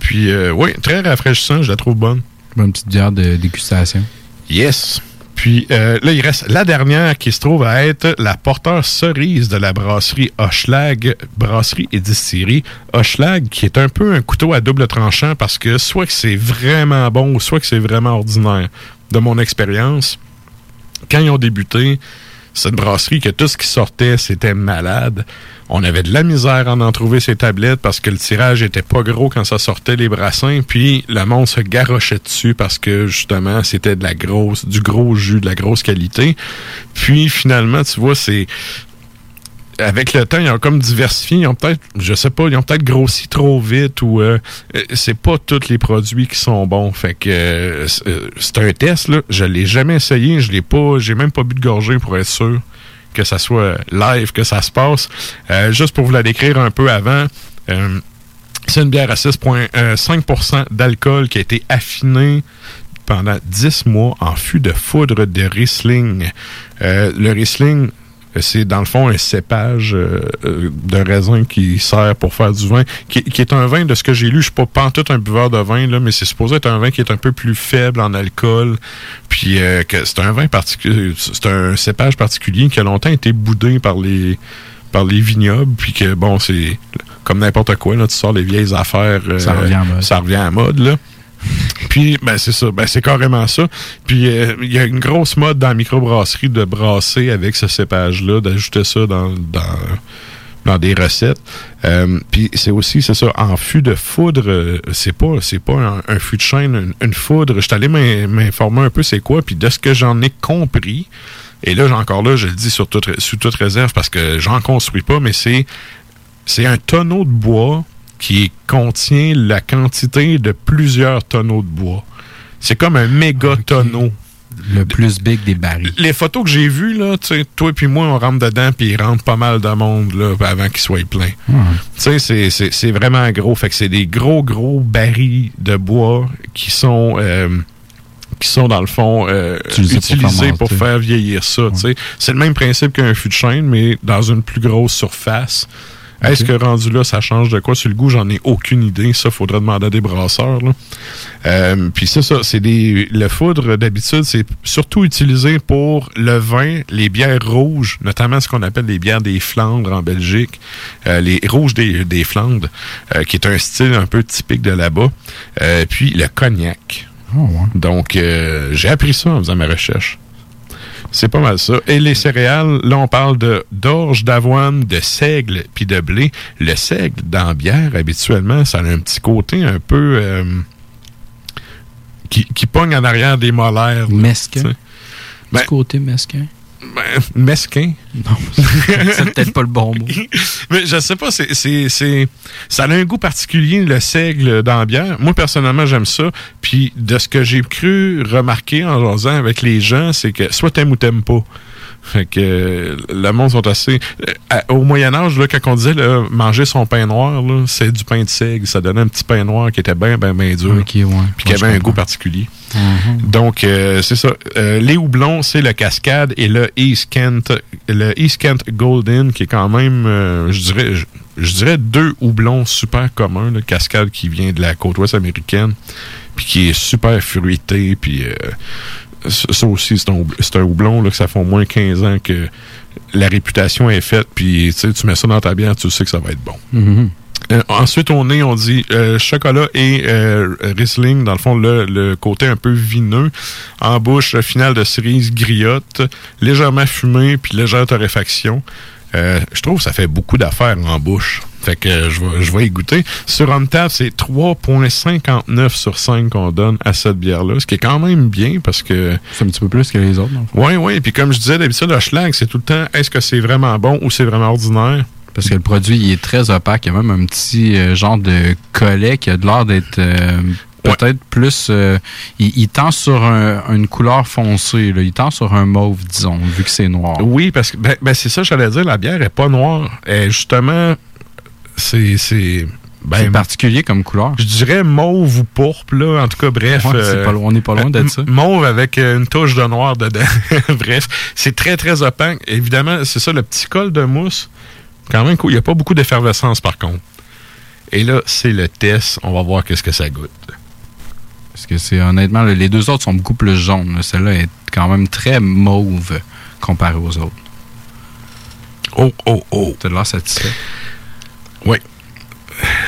[SPEAKER 1] Puis, euh, oui, très rafraîchissant, je la trouve bonne.
[SPEAKER 2] Bonne petite bière de dégustation.
[SPEAKER 1] Yes. Puis euh, là, il reste la dernière qui se trouve à être la porteur cerise de la brasserie Hochelag, brasserie et distillerie Hochelag, qui est un peu un couteau à double tranchant parce que soit que c'est vraiment bon, soit que c'est vraiment ordinaire. De mon expérience, quand ils ont débuté, cette brasserie, que tout ce qui sortait, c'était malade. On avait de la misère à en trouver ces tablettes parce que le tirage était pas gros quand ça sortait les brassins, puis le monde se garochait dessus parce que justement c'était du gros jus, de la grosse qualité. Puis finalement, tu vois, c'est avec le temps, ils ont comme diversifié. Ils ont peut-être, je sais pas, ils ont peut-être grossi trop vite ou euh, euh, c'est pas tous les produits qui sont bons. Fait que c'est euh, c'est un test là. Je l'ai jamais essayé. Je l'ai pas, j'ai même pas bu de gorgée pour être sûr que ça soit live, que ça se passe. Euh, juste pour vous la décrire un peu avant. euh, c'est une bière à 6,5% d'alcool qui a été affinée pendant 10 mois en fût de foudre de Riesling. Euh, le Riesling, c'est dans le fond un cépage euh, euh, de raisin qui sert pour faire du vin, qui, qui est un vin de ce que j'ai lu. Je suis pas pantoute un buveur de vin, là, mais c'est supposé être un vin qui est un peu plus faible en alcool. Puis euh, que c'est un vin particulier, c'est un cépage particulier qui a longtemps été boudé par les par les vignobles, puis que bon, c'est comme n'importe quoi, là, tu sors les vieilles affaires, euh,
[SPEAKER 2] Ça revient à mode.
[SPEAKER 1] ça revient à mode, là. Puis, ben, c'est ça. Ben, c'est carrément ça. Puis, euh, il y a une grosse mode dans la microbrasserie de brasser avec ce cépage-là, d'ajouter ça dans, dans, des recettes. Euh, puis, c'est aussi, c'est ça, en fût de foudre, euh, c'est pas, c'est pas un, fût de chêne, une, foudre. Je suis allé m'in- m'informer un peu c'est quoi, puis de ce que j'en ai compris, et là, encore là, je le dis sur toute, sous toute réserve parce que j'en construis pas, mais c'est un tonneau de bois qui contient la quantité de plusieurs tonneaux de bois. C'est comme un méga tonneau.
[SPEAKER 2] Le plus big des barils.
[SPEAKER 1] Les photos que j'ai vues, là, toi et moi, on rentre dedans, puis il rentre pas mal de monde là, avant qu'il soit plein. C'est- c'est c'est vraiment gros. Fait que c'est des gros, gros barils de bois qui sont... euh, qui sont dans le fond euh,
[SPEAKER 2] Utilisés pour
[SPEAKER 1] faire vieillir ça. C'est le même principe qu'un fût de chêne, mais dans une plus grosse surface. Est-ce que rendu là, ça change de quoi? Sur le goût? J'en ai aucune idée. Ça, faudrait demander à des brasseurs. là. Euh, Puis c'est ça, c'est des. Le foudre, d'habitude, c'est surtout utilisé pour le vin, les bières rouges, notamment ce qu'on appelle les bières des Flandres en Belgique, euh, les rouges des, des Flandres, euh, qui est un style un peu typique de là-bas. Euh, puis le cognac. Donc, euh, j'ai appris ça en faisant mes recherches. C'est pas mal ça. Et les céréales, là, on parle de d'orge, d'avoine, de seigle, puis de blé. Le seigle, dans la bière, habituellement, ça a un petit côté un peu... euh, qui, qui pogne en arrière des molaires.
[SPEAKER 2] Mesquin. Du
[SPEAKER 1] Ben,
[SPEAKER 2] côté mesquin.
[SPEAKER 1] Ben, mesquin?
[SPEAKER 2] Non, c'est peut-être pas le bon mot.
[SPEAKER 1] Mais je sais pas, c'est, c'est, c'est- ça a un goût particulier, le seigle dans la bière. Moi, personnellement, j'aime ça. Puis, de ce que j'ai cru remarquer en jasant avec les gens, c'est que soit t'aimes ou t'aimes pas. Fait que le monde sont assez. euh, au Moyen-Âge, là, quand on disait là, manger son pain noir, là, c'est du pain de seigle. Ça donnait un petit pain noir qui était bien, bien, bien dur.
[SPEAKER 2] Ok, ouais.
[SPEAKER 1] Puis qui
[SPEAKER 2] Ouais,
[SPEAKER 1] avait un goût particulier.
[SPEAKER 2] Mhm.
[SPEAKER 1] Donc, euh, c'est ça. Euh, les houblons, c'est le Cascade et le East Kent, le East Kent Golden, qui est quand même, euh, je dirais, je, je dirais deux houblons super communs. Le Cascade qui vient de la côte ouest américaine, puis qui est super fruité, puis ça aussi, c'est un, houblon là, que ça fait au moins 15 ans que la réputation est faite, puis tu sais, tu mets ça dans ta bière, tu sais que ça va être bon.
[SPEAKER 2] Mhm.
[SPEAKER 1] Euh, ensuite, au nez, on dit euh, chocolat et euh, Riesling, dans le fond, le, le côté un peu vineux. En bouche, le final de cerise griotte, légèrement fumé, puis légère torréfaction. Euh, je trouve que ça fait beaucoup d'affaires en bouche. Fait que je vais, je vais y goûter. Sur Untap, c'est 3,59 sur 5 qu'on donne à cette bière-là, ce qui est quand même bien parce que.
[SPEAKER 2] C'est un petit peu plus que les autres, non?
[SPEAKER 1] Oui, oui. Puis comme je disais, d'habitude, le schlag, c'est tout le temps est-ce que c'est vraiment bon ou c'est vraiment ordinaire?
[SPEAKER 2] Parce que le produit, il est très opaque. Il y a même un petit euh, genre de collet qui a de l'air d'être euh, peut-être plus... euh, il, il tend sur un- une couleur foncée. là. Il tend sur un mauve, disons, vu que c'est noir.
[SPEAKER 1] Oui, parce que ben, ben, c'est ça, j'allais dire, la bière est pas noire. Elle justement, c'est. C'est ben,
[SPEAKER 2] C'est particulier comme couleur.
[SPEAKER 1] Je dirais mauve ou pourpre, là. En tout cas, bref.
[SPEAKER 2] Ouais, pas on n'est pas loin d'être ça.
[SPEAKER 1] Mauve avec une touche de noir dedans. bref, c'est très, très opaque. Évidemment, c'est ça, le petit col de mousse. Quand même cool. Il n'y a pas beaucoup d'effervescence, par contre. Et là, c'est le test. On va voir qu'est-ce que ça goûte.
[SPEAKER 2] Parce que c'est honnêtement, le- les deux autres sont beaucoup plus jaunes. là. Celle-là est quand même très mauve comparée aux autres.
[SPEAKER 1] Oh, oh, oh.
[SPEAKER 2] T'as de l'air satisfait.
[SPEAKER 1] Oui.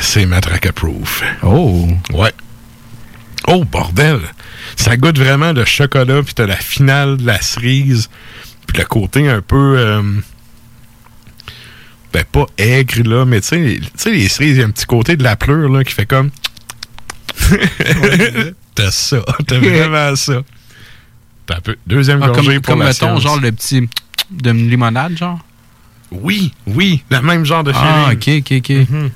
[SPEAKER 1] C'est Matraca Proof.
[SPEAKER 2] Oh.
[SPEAKER 1] Ouais. Oh, bordel. Ça goûte vraiment le chocolat, puis t'as la finale de la cerise, puis le côté un peu... euh, ben, pas aigre, là, mais tu sais, les cerises, il y a un petit côté de la pleure, là, qui fait comme... t'as ça, t'as vraiment ça. T'as un peu... Deuxième
[SPEAKER 2] Ah,
[SPEAKER 1] gorgée
[SPEAKER 2] comme,
[SPEAKER 1] pour
[SPEAKER 2] comme
[SPEAKER 1] la
[SPEAKER 2] mettons,
[SPEAKER 1] science.
[SPEAKER 2] genre le petit de limonade, genre?
[SPEAKER 1] Oui, oui, le même genre de
[SPEAKER 2] Ah,
[SPEAKER 1] feeling.
[SPEAKER 2] ok, ok, ok.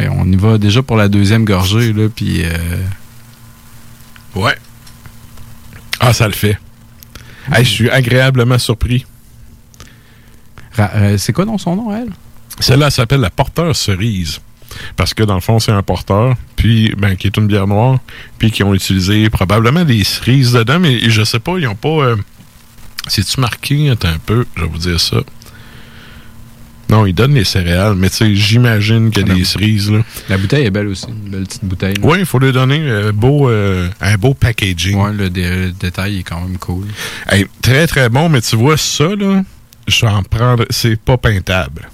[SPEAKER 2] Et on y va déjà pour la deuxième gorgée, là, puis... euh,
[SPEAKER 1] Ouais. Ah, ça le fait. Hey, je suis agréablement surpris.
[SPEAKER 2] Euh, c'est quoi dans son nom, elle?
[SPEAKER 1] Celle-là elle s'appelle la porteur cerise. Parce que dans le fond, c'est un porteur, puis ben, qui est une bière noire, puis qui ont utilisé probablement des cerises dedans, mais je sais pas, ils ont pas. euh, C'est-tu marqué? Attends un peu, je vais vous dire ça. Non, ils donnent les céréales, mais tu sais, j'imagine qu'il y a des cerises, là.
[SPEAKER 2] La bouteille est belle aussi, une belle petite bouteille.
[SPEAKER 1] Oui, il faut lui donner euh, beau, euh, un beau packaging.
[SPEAKER 2] Ouais, le, dé- le détail est quand même cool.
[SPEAKER 1] Hey, très très bon, mais tu vois ça, là, je vais en prendre. C'est pas peintable.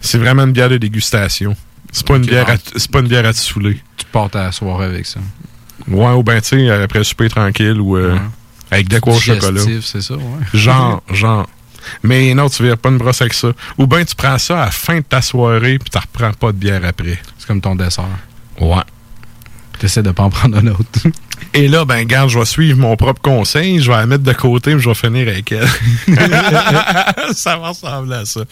[SPEAKER 1] C'est vraiment une bière de dégustation. C'est pas, une bière à- c'est pas une bière à te saouler.
[SPEAKER 2] Tu portes à la soirée avec ça.
[SPEAKER 1] Ouais, ou ben, tu sais, après le souper tranquille ou euh, avec de quoi au chocolat.
[SPEAKER 2] C'est ça, ouais.
[SPEAKER 1] Genre, genre. Mais non, tu verras pas une brosse avec ça. Ou ben, tu prends ça à la fin de ta soirée puis tu reprends pas de bière après.
[SPEAKER 2] C'est comme ton dessert.
[SPEAKER 1] Ouais.
[SPEAKER 2] T'essaies de pas en prendre un autre.
[SPEAKER 1] Et là, ben, garde, je vais suivre mon propre conseil. Je vais la mettre de côté, mais je vais finir avec elle. ça va ressembler à ça.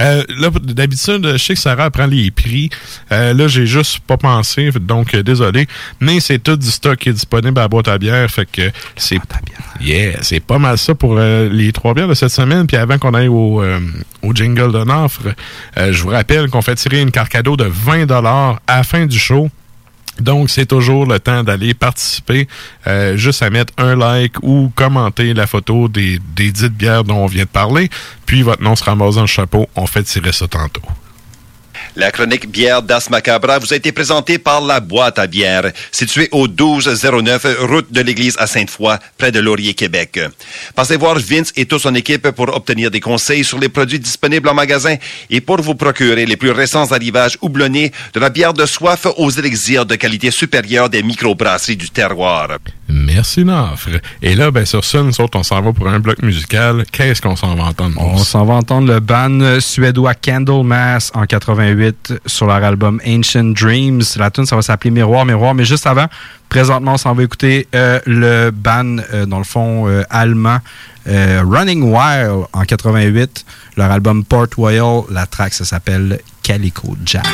[SPEAKER 1] Euh, là, d'habitude, je sais que Sarah prend les prix. Euh, là, j'ai juste pas pensé, donc euh, désolé. Mais c'est tout du stock qui est disponible à la boîte à bière. Fait que c'est. Yeah, c'est pas mal ça pour les trois bières de cette semaine. Puis avant qu'on aille au, au jingle de offre, je vous rappelle qu'on fait tirer une carte cadeau de 20 à la fin du show. Donc, c'est toujours le temps d'aller participer. Euh, juste à mettre un like ou commenter la photo des, des dites bières dont on vient de parler. Puis, votre nom sera ramasse dans le chapeau. On fait tirer ça tantôt.
[SPEAKER 13] La chronique bière d'As Macabra vous a été présentée par la boîte à bière, située au 1209 route de l'église à Sainte-Foy, près de Laurier, Québec. Passez voir Vince et toute son équipe pour obtenir des conseils sur les produits disponibles en magasin et pour vous procurer les plus récents arrivages houblonnés de la bière de soif aux élixirs de qualité supérieure des microbrasseries du terroir.
[SPEAKER 1] Merci, Nafre. Et là, ben, sur ça, nous autres, on s'en va pour un bloc musical. Qu'est-ce qu'on s'en va entendre?
[SPEAKER 2] On s'en va entendre le band suédois Candlemass en 88 sur leur album Ancient Dreams. La tune ça va s'appeler Miroir, Miroir. Mais juste avant, présentement, on s'en va écouter euh, le band, euh, dans le fond, euh, allemand Running Wild en 88. Leur album Port Royal, la track, ça s'appelle Calico Jack.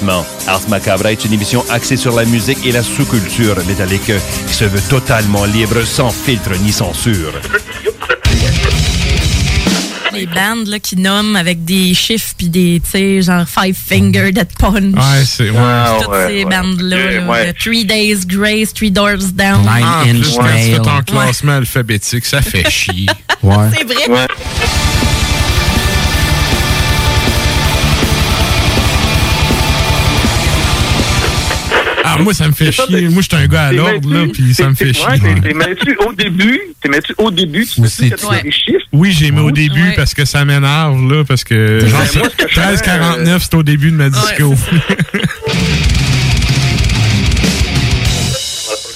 [SPEAKER 13] Avertissement. Ars Macabra est une émission axée sur la musique et la sous-culture métallique qui se veut totalement libre, sans filtre ni censure.
[SPEAKER 14] Les bandes là, qui nomment avec des chiffres puis des, tu sais, genre Five Finger Dead Punch.
[SPEAKER 1] Ouais, c'est. Ouais.
[SPEAKER 14] Toutes
[SPEAKER 1] ouais,
[SPEAKER 14] ces
[SPEAKER 1] ouais.
[SPEAKER 14] bandes-là.
[SPEAKER 1] Ouais.
[SPEAKER 14] Three Days Grace, Three Doors Down.
[SPEAKER 1] Ah, en plus, quand tu fais ton classement alphabétique, ça fait chier.
[SPEAKER 2] Ouais.
[SPEAKER 14] C'est vrai.
[SPEAKER 1] Ah, moi, ça me fait chier. Moi, je suis un gars à l'ordre, là, puis ça me fait chier.
[SPEAKER 15] ouais, t'es- mets-tu au début, t'es mets-tu au début, tu sais quand tu as des chiffres.
[SPEAKER 1] Oui, j'ai mis au début parce que ça m'énerve, là, parce que genre,
[SPEAKER 15] Ben, fais,
[SPEAKER 1] 13,49, c'est au début de ma disco.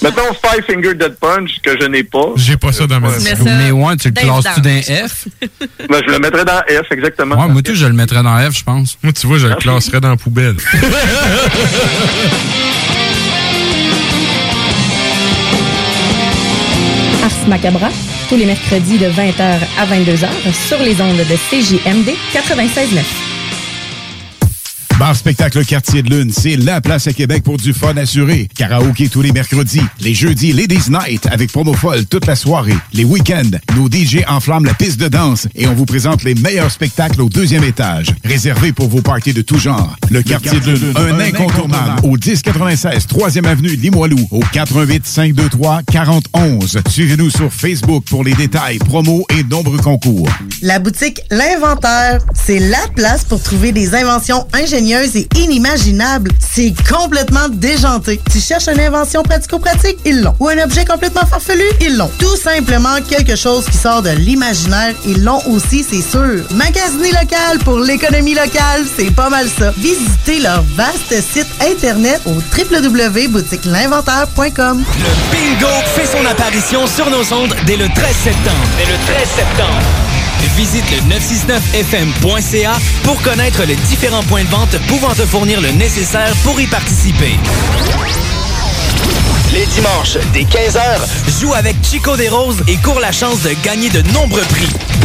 [SPEAKER 15] Mettons Five Finger Dead Punch, que je n'ai pas.
[SPEAKER 1] J'ai pas ça dans ma disco.
[SPEAKER 2] Mais ouais, tu le classes-tu d'un F?
[SPEAKER 15] Ben, je le mettrais dans F, exactement.
[SPEAKER 2] Ouais, moi, tout, je le mettrais dans F, je pense.
[SPEAKER 1] Moi, tu vois, je le classerais dans la poubelle.
[SPEAKER 16] Ars Macabra, tous les mercredis de 20h à 22h sur les ondes de CJMD 96.9.
[SPEAKER 17] Bar Spectacle Quartier de Lune, c'est la place à Québec pour du fun assuré. Karaoké tous les mercredis. Les jeudis, Ladies Night avec promo folle toute la soirée. Les week-ends, nos DJ enflamment la piste de danse et on vous présente les meilleurs spectacles au deuxième étage. Réservé pour vos parties de tout genre. Le Quartier de Lune, un incontournable au 1096 3e avenue Limoilou au 88 523 4011. Suivez-nous sur Facebook pour les détails, promos et nombreux concours.
[SPEAKER 18] La boutique L'Inventaire, c'est la place pour trouver des inventions ingénieuses et inimaginables. C'est complètement déjanté. Tu cherches une invention pratico-pratique? Ils l'ont. Ou un objet complètement farfelu? Ils l'ont. Tout simplement quelque chose qui sort de l'imaginaire. Ils l'ont aussi, c'est sûr. Magasiner local pour l'économie locale, c'est pas mal ça. Visitez leur vaste site internet au www.boutiquelinventaire.com.
[SPEAKER 6] Bingo fait son apparition sur nos ondes dès le 13 septembre. Dès le 13 septembre. Visite le 969fm.ca pour connaître les différents points de vente pouvant te fournir le nécessaire pour y participer. Les dimanches, dès 15h, joue avec Chico des Roses et cours la chance de gagner de nombreux prix.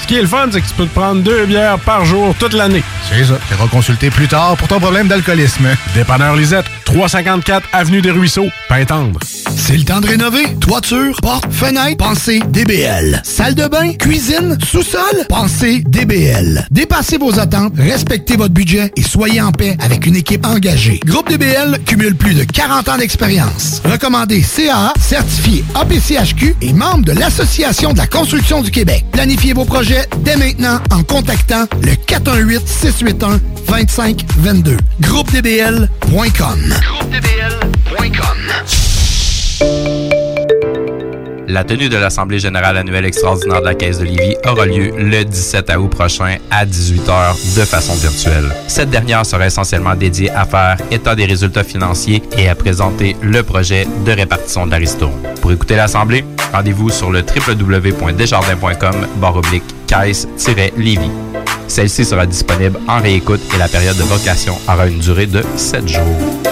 [SPEAKER 9] Ce qui est le fun, c'est que tu peux te prendre deux bières par jour toute l'année.
[SPEAKER 19] C'est ça. Tu consulter plus tard pour ton problème d'alcoolisme.
[SPEAKER 9] Dépanneur Lisette, 354 Avenue des Ruisseaux, Pintendre.
[SPEAKER 20] C'est le temps de rénover. Toiture, porte, fenêtre, pensez DBL. Salle de bain, cuisine, sous-sol, pensez DBL. Dépassez vos attentes, respectez votre budget et soyez en paix avec une équipe engagée. Groupe DBL cumule plus de 40 ans d'expérience. Recommandé CAA, certifié APCHQ et membre de l'Association de la construction du Québec. Planifiez vos projets dès maintenant en contactant le 418-681-2522. GroupeDBL.com.
[SPEAKER 2] La tenue de l'Assemblée générale annuelle extraordinaire de la Caisse de Lévis aura lieu le 17 août prochain à 18h de façon virtuelle. Cette dernière sera essentiellement dédiée à faire état des résultats financiers et à présenter le projet de répartition de. Pour écouter l'Assemblée, rendez-vous sur le www.desjardins.com barre oblique caisse-lévis. Celle-ci sera disponible en réécoute et la période de vocation aura une durée de 7 jours.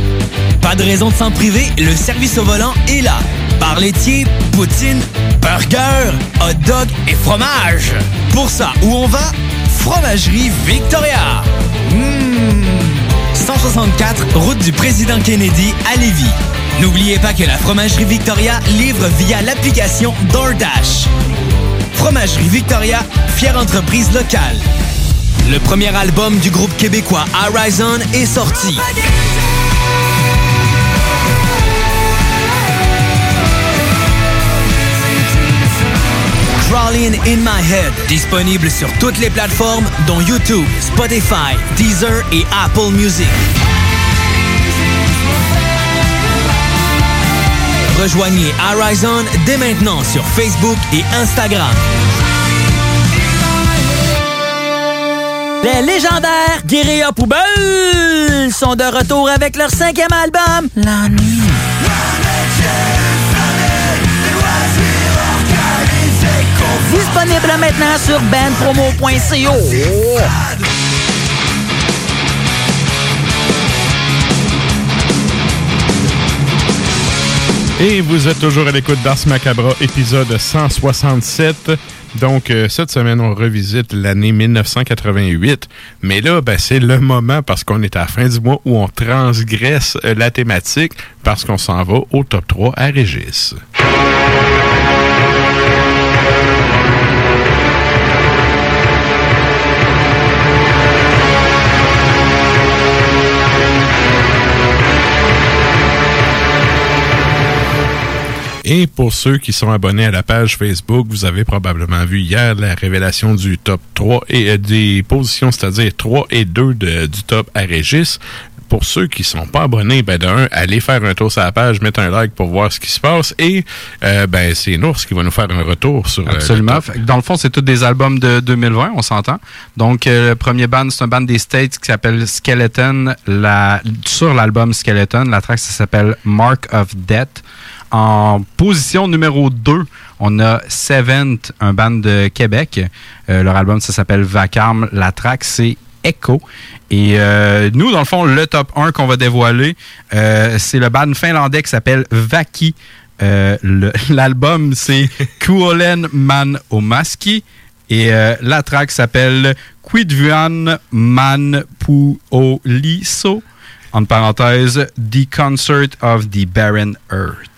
[SPEAKER 6] Pas de raison de s'en priver, le service au volant est là. Bar laitier, poutine, burger, hot dog et fromage. Pour ça, où on va? Fromagerie Victoria. Mmh, 164, route du président Kennedy à Lévis. N'oubliez pas que la Fromagerie Victoria livre via l'application DoorDash. Fromagerie Victoria, fière entreprise locale. Le premier album du groupe québécois Horizon est sorti. Crawling in My Head, disponible sur toutes les plateformes dont YouTube, Spotify, Deezer et Apple Music. Rejoignez Horizon dès maintenant sur Facebook et Instagram.
[SPEAKER 10] Les légendaires Guérilla Poubelle sont de retour avec leur cinquième album, La Nuit. Disponible maintenant sur bandpromo.co.
[SPEAKER 1] Et vous êtes toujours à l'écoute d'Ars Macabra, épisode 167. Donc, euh, cette semaine, on revisite l'année 1988. Mais là, ben, c'est le moment, parce qu'on est à la fin du mois, où on transgresse euh, la thématique, parce qu'on s'en va au top 3 à Régis. Et pour ceux qui sont abonnés à la page Facebook, vous avez probablement vu hier la révélation du top 3 et euh, des positions, c'est-à-dire 3 et 2 de- du top à Régis. Pour ceux qui sont pas abonnés, ben d'un, allez faire un tour sur la page, mettre un like pour voir ce qui se passe. Et euh, ben c'est Nours qui va nous faire un retour sur euh, le
[SPEAKER 2] Absolument. Fait que Dans le fond, c'est tous des albums de 2020, on s'entend. Donc, euh, le premier band, c'est un band des States qui s'appelle Skeleton. La, sur l'album Skeleton, la track, ça s'appelle Mark of Death. En position numéro 2, on a Seventh, un band de Québec. Euh, leur album, ça s'appelle Vacarme. La track, c'est Echo. Et euh, nous, dans le fond, le top 1 qu'on va dévoiler, euh, c'est le band finlandais qui s'appelle Vaki. Euh, L'album, c'est Kuolen Man Omaski. Et euh, la track s'appelle Quidvuan Man Puoliso. En parenthèse, The Concert of the Barren Earth.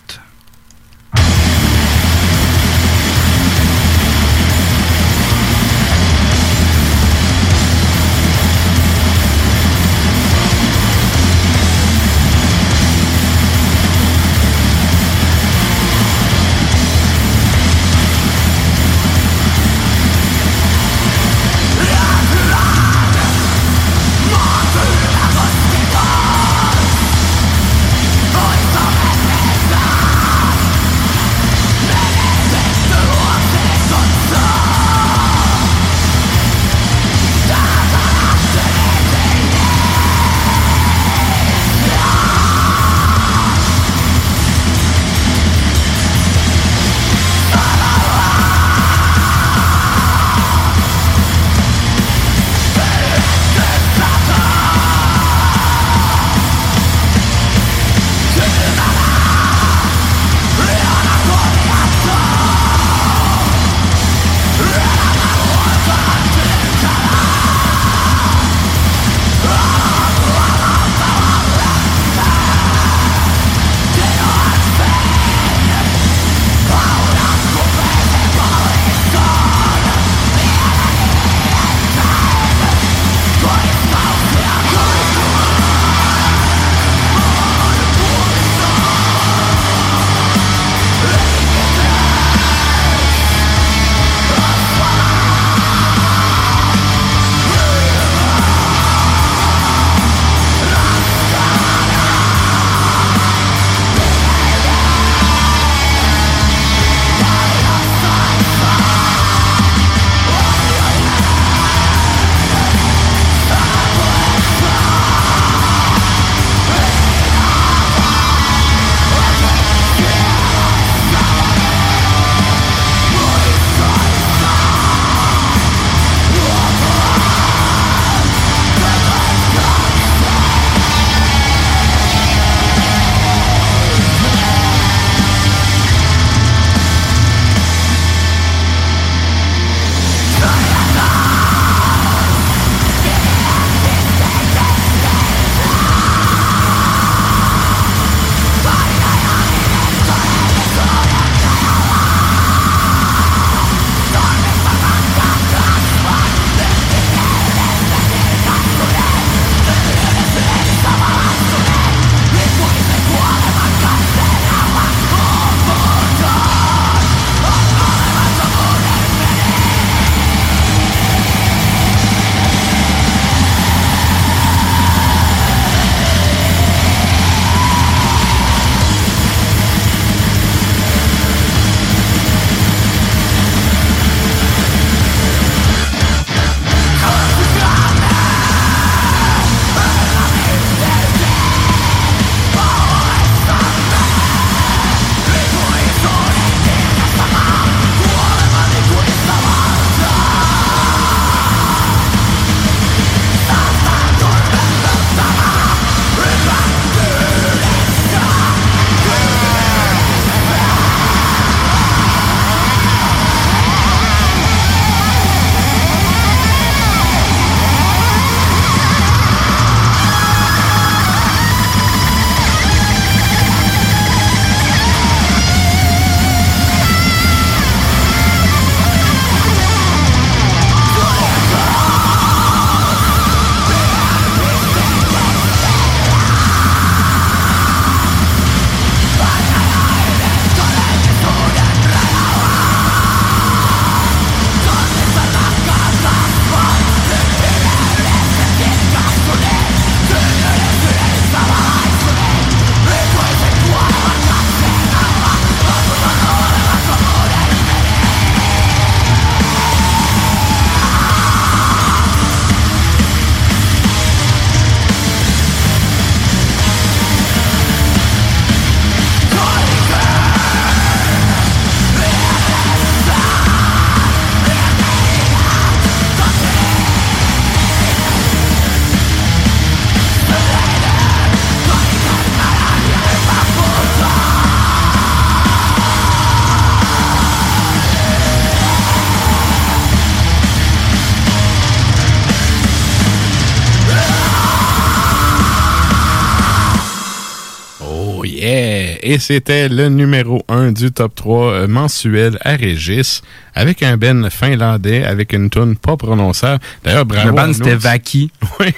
[SPEAKER 1] Et c'était le numéro 1 du top 3 euh, mensuel à Régis, avec un Ben finlandais, avec une tune pas prononçable. D'ailleurs, bravo
[SPEAKER 2] Le band, c'était. Vaki.
[SPEAKER 1] Oui.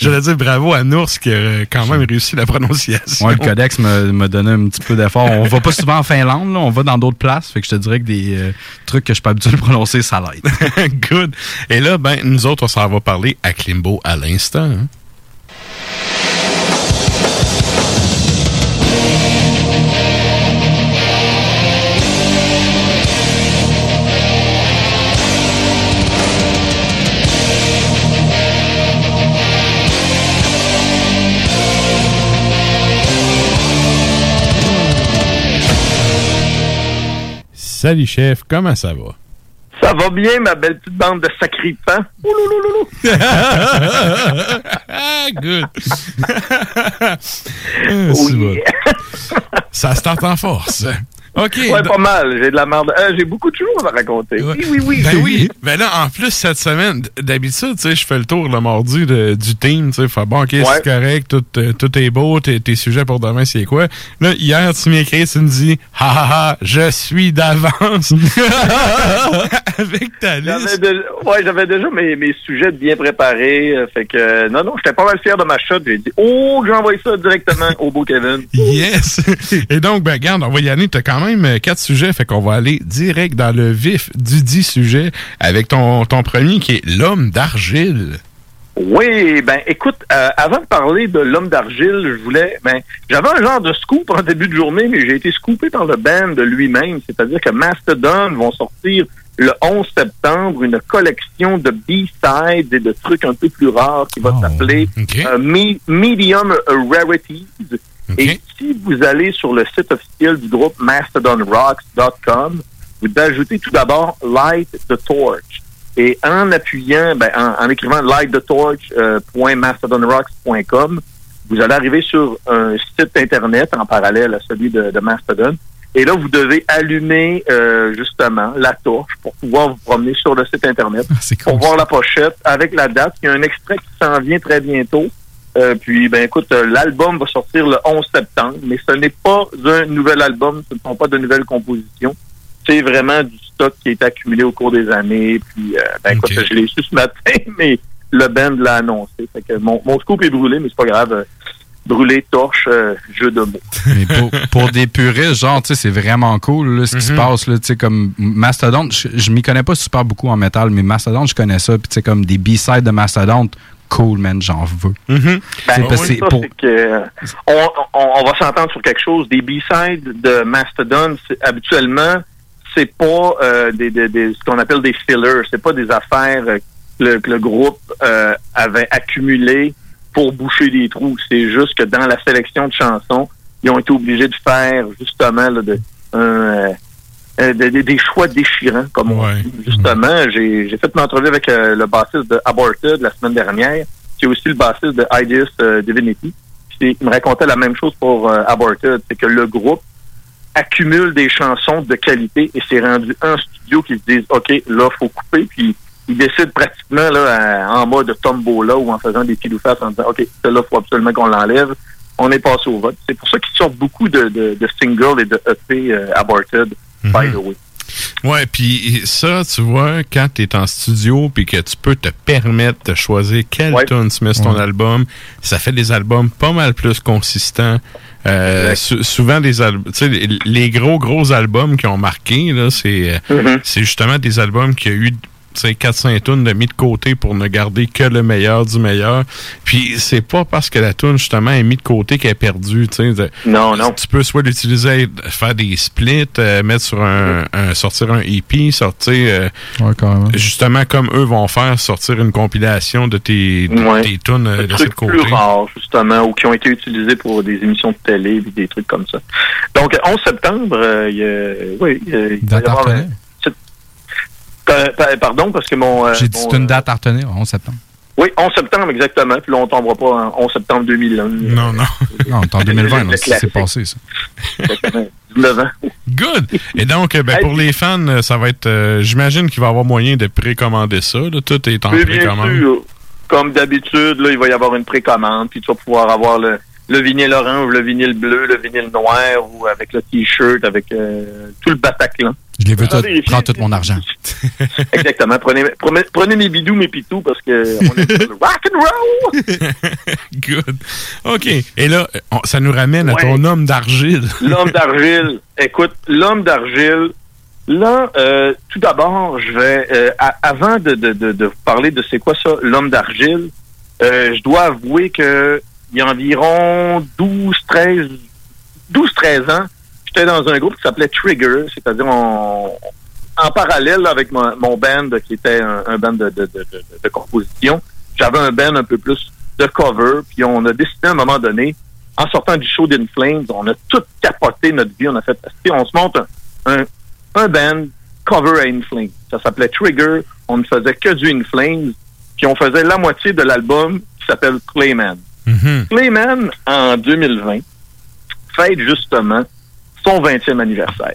[SPEAKER 1] J'allais dire bravo à Nours qui a quand même réussi la prononciation.
[SPEAKER 2] Ouais, le codex m'a m'a donné un petit peu d'effort. On va pas souvent en Finlande, là, on va dans d'autres places. Fait que je te dirais que des euh, trucs que je suis pas habitué de prononcer, ça l'aide.
[SPEAKER 1] Good. Et là, ben, nous autres, on s'en va parler à Klimbo à l'instant. hein. Salut chef, comment ça va?
[SPEAKER 15] Ça va bien, ma belle petite bande de sacripants?
[SPEAKER 1] Good.
[SPEAKER 15] Yeah.
[SPEAKER 1] Ça se tente en force. OK.
[SPEAKER 15] Ouais, pas mal. J'ai de la merde. Euh, J'ai beaucoup de choses à raconter. Oui, oui, oui.
[SPEAKER 1] Ben oui. Ben là, en plus, cette semaine, d'habitude, tu sais, je fais le tour le mardi de- du team, tu sais, fait bon, OK, c'est correct, tout, euh, tout est beau, tes, tes sujets pour demain, c'est quoi? Là, hier, tu m'écris, tu me dis, ha ha ha, je suis d'avance. Avec ta liste.
[SPEAKER 15] Déjà, ouais, j'avais déjà mes, mes sujets bien préparés. euh, fait que, euh, non, non, j'étais pas mal fier de ma shot. J'ai dit, oh, j'envoie ça directement au beau Kevin.
[SPEAKER 1] Yes! Et donc, ben, regarde, on va y aller. Tu as quand même euh, quatre sujets, fait qu'on va aller direct dans le vif du dit sujet avec ton, ton premier qui est l'homme d'argile.
[SPEAKER 15] Oui, ben écoute, euh, avant de parler de l'homme d'argile, je voulais, ben j'avais un genre de scoop en début de journée, mais j'ai été scoopé par le band de lui-même, c'est-à-dire que Mastodon vont sortir le 11 septembre une collection de B-sides et de trucs un peu plus rares qui va s'appeler euh, Me- Medium Rarities. Et si vous allez sur le site officiel du groupe mastodonrocks.com, vous ajoutez tout d'abord Light the Torch. Et en appuyant, ben, en, en écrivant light the torch, euh, vous allez arriver sur un site Internet en parallèle à celui de, de Mastodon. Et là, vous devez allumer euh, justement la torche pour pouvoir vous promener sur le site Internet pour voir la pochette avec la date. Il y a un extrait qui s'en vient très bientôt. Euh, puis, ben écoute, euh, l'album va sortir le 11 septembre, mais ce n'est pas un nouvel album, ce ne sont pas de nouvelles compositions. C'est vraiment du stock qui est accumulé au cours des années. Puis, euh, ben écoute, je l'ai su ce matin, mais le band l'a annoncé. Fait que mon, mon scoop est brûlé, mais c'est pas grave. Brûlé, torche, euh, jeu de mots.
[SPEAKER 2] Mais pour, pour des puristes, genre, tu sais, c'est vraiment cool, là, ce qui se
[SPEAKER 15] Mhm.
[SPEAKER 2] passe, là, tu sais, comme Mastodon, je, je m'y connais pas super beaucoup en métal, mais Mastodon, je connais ça, puis tu sais, comme des B-sides de Mastodon, cool, man, j'en veux. Parce que
[SPEAKER 15] ça,
[SPEAKER 2] c'est pour-
[SPEAKER 15] c'est que, euh, on, on, on va s'entendre sur quelque chose. Des B-sides de Mastodon, habituellement, c'est pas euh, des, des- des- ce qu'on appelle des fillers. C'est pas des affaires euh, que le, que le groupe euh, avait accumulées pour boucher des trous. C'est juste que dans la sélection de chansons, ils ont été obligés de faire justement là, de, un, euh, euh, des- des- des choix déchirants, comme on dit. Justement, j'ai j'ai fait une entrevue avec euh, le bassiste de Aborted la semaine dernière, qui est aussi le bassiste de Ideas euh, Divinity. Puis il me racontait la même chose pour euh, Aborted, c'est que le groupe accumule des chansons de qualité et c'est rendu un studio qui se disent OK, là, faut couper, puis ils décident pratiquement là, à- en mode tombola ou en faisant des face en disant OK, celle-là, faut absolument qu'on l'enlève. On est passé au vote. C'est pour ça qu'ils sortent beaucoup de, de, de singles et de EP by the way.
[SPEAKER 1] Ouais, puis ça, tu vois, quand tu es en studio puis que tu peux te permettre de choisir quelle tune tu mets sur ton
[SPEAKER 15] Ouais.
[SPEAKER 1] album, ça fait des albums pas mal plus consistants. Euh, sou- souvent des albums, tu sais, les, les gros gros albums qui ont marqué là, c'est euh,
[SPEAKER 15] Mhm.
[SPEAKER 1] c'est justement des albums qui a eu tu sais, 4-5 tunes de mis de côté pour ne garder que le meilleur du meilleur. Puis c'est pas parce que la tune justement est mise de côté qu'elle est perdue. tu sais. De-
[SPEAKER 15] Non, non.
[SPEAKER 1] Tu peux soit l'utiliser, faire des splits, euh, mettre sur un, un- sortir un EP, sortir euh, justement comme eux vont faire, sortir une compilation de tes, de
[SPEAKER 15] Ouais.
[SPEAKER 1] tes tunes euh, de côté.
[SPEAKER 15] plus rares, justement, ou qui ont été utilisés pour des émissions de télé et des trucs comme ça. Donc, 11 septembre, euh, il y a, oui, il y va avoir...
[SPEAKER 2] retenir.
[SPEAKER 15] un- c'est- Pa- pa- Pardon, parce que mon... euh,
[SPEAKER 2] J'ai dit c'est une date à retenir, 11 septembre.
[SPEAKER 15] Oui, 11 septembre, exactement. Puis là, on tombera pas en 11 septembre 2001.
[SPEAKER 1] Non, non.
[SPEAKER 2] Non, c'est en 2020,
[SPEAKER 15] Le
[SPEAKER 2] là, c'est passé, ça.
[SPEAKER 15] 19 ans.
[SPEAKER 1] Good! Et donc, euh, ben, pour les fans, euh, ça va être. euh, J'imagine qu'il va y avoir moyen de précommander ça. là. Tout est en
[SPEAKER 15] Oui, bien
[SPEAKER 1] précommande.
[SPEAKER 15] sûr. Comme d'habitude, là, il va y avoir une précommande, puis tu vas pouvoir avoir le, le vinyle orange, le vinyle bleu, le vinyle noir ou avec le t-shirt, avec euh, tout le Bataclan.
[SPEAKER 2] Je les veux tout, prends tout mon argent.
[SPEAKER 15] Exactement. Prenez, prenez, prenez mes bidous, mes pitous, parce que on est sur le rock and roll.
[SPEAKER 1] Good. OK. Et là, on- ça nous ramène à ton homme d'argile.
[SPEAKER 15] L'homme d'argile. Écoute, l'homme d'argile. Là, euh, tout d'abord, je vais, euh, avant de, de, de, de vous parler de c'est quoi ça, l'homme d'argile, euh, je dois avouer que il y a environ 12, 13, 12, 13 ans, j'étais dans un groupe qui s'appelait Trigger, c'est-à-dire on- en parallèle avec mon, mon band qui était un, un band de, de, de, composition, j'avais un band un peu plus de cover, puis on a décidé à un moment donné, en sortant du show d'In Flames, on a tout capoté notre vie, on a fait, on se monte un, un, un band cover à In Flames. Ça s'appelait Trigger, on ne faisait que du In Flames, puis on faisait la moitié de l'album qui s'appelle Clayman. Clayman, en 2020, fête justement son 20e anniversaire.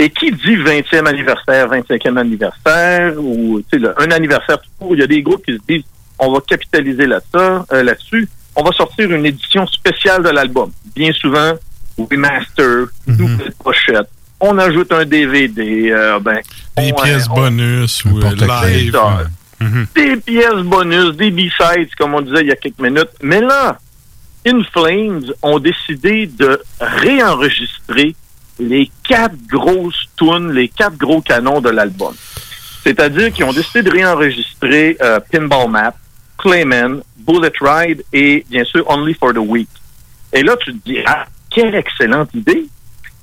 [SPEAKER 15] Et qui dit 20e anniversaire, 25e anniversaire, ou tu sais, là, un anniversaire tout court, il y a des groupes qui se disent on va capitaliser euh, là-dessus, on va sortir une édition spéciale de l'album. Bien souvent, remaster, double pochette. On ajoute un DVD, euh, ben,
[SPEAKER 1] Des
[SPEAKER 15] on,
[SPEAKER 1] pièces
[SPEAKER 15] euh, on-
[SPEAKER 1] bonus ou live. Mhm.
[SPEAKER 15] des pièces bonus, des B-sides, comme on disait il y a quelques minutes. Mais là, In Flames ont décidé de réenregistrer les quatre grosses tunes, les quatre gros canons de l'album. C'est-à-dire qu'ils ont décidé de réenregistrer euh, Pinball Map, Clayman, Bullet Ride et bien sûr Only for the Week. Et là, tu te dis, ah, quelle excellente idée!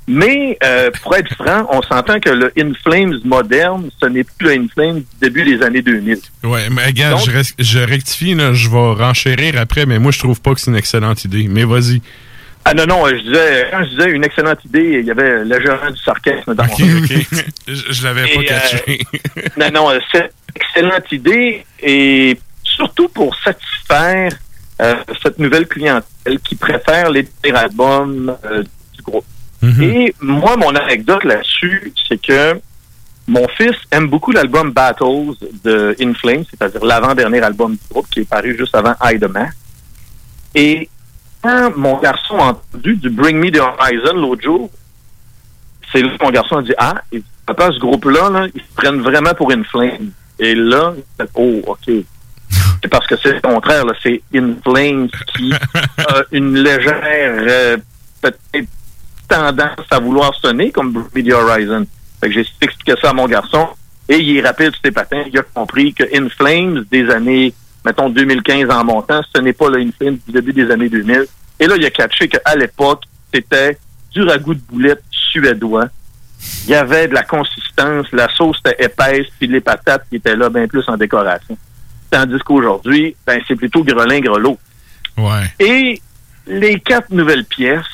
[SPEAKER 15] Mais euh, pour être franc, on s'entend que le In Flames moderne, ce n'est plus le In Flames du début des années 2000.
[SPEAKER 1] Ouais, mais regarde,
[SPEAKER 15] Donc-
[SPEAKER 1] je, rectifie, là, je vais renchérir après, mais moi, je trouve pas que c'est une excellente idée. Mais vas-y.
[SPEAKER 15] Ah non, non, je disais, quand je disais une excellente idée, il y avait légèrement du sarcasme dans
[SPEAKER 1] OK,
[SPEAKER 15] mon
[SPEAKER 1] OK. je je l'avais pas
[SPEAKER 15] Et,
[SPEAKER 1] catché.
[SPEAKER 15] Non, non, euh, c'est une excellente idée et surtout pour satisfaire euh, cette nouvelle clientèle qui préfère les derniers albums euh, du groupe. Et moi, mon anecdote là-dessus, c'est que mon fils aime beaucoup l'album Battles de In Flames, c'est-à-dire l'avant-dernier album du groupe qui est paru juste avant the Mask. Et quand mon garçon a entendu du Bring Me the Horizon l'autre jour, c'est là que mon garçon a dit Ah, papa, ce groupe-là, là, ils se prennent vraiment pour Flames. Et là, oh, OK. C'est parce que c'est le contraire, là, c'est Flames qui a une légère euh, peut-être tendance à vouloir sonner comme Bring Me the Horizon. Fait que j'ai expliqué ça à mon garçon et il est rapide sur ses patins. Il a compris que In Flames des années, mettons 2015 en montant, ce n'est pas le In du début des années 2000. Et là, il a catché qu'à l'époque, c'était du ragoût de boulettes suédois. Il y avait de la consistance, la sauce était épaisse, puis les patates qui étaient là bien plus en décoration. Tandis qu'aujourd'hui, ben, c'est plutôt grelin grelot.
[SPEAKER 1] Ouais.
[SPEAKER 15] Et les quatre nouvelles pièces,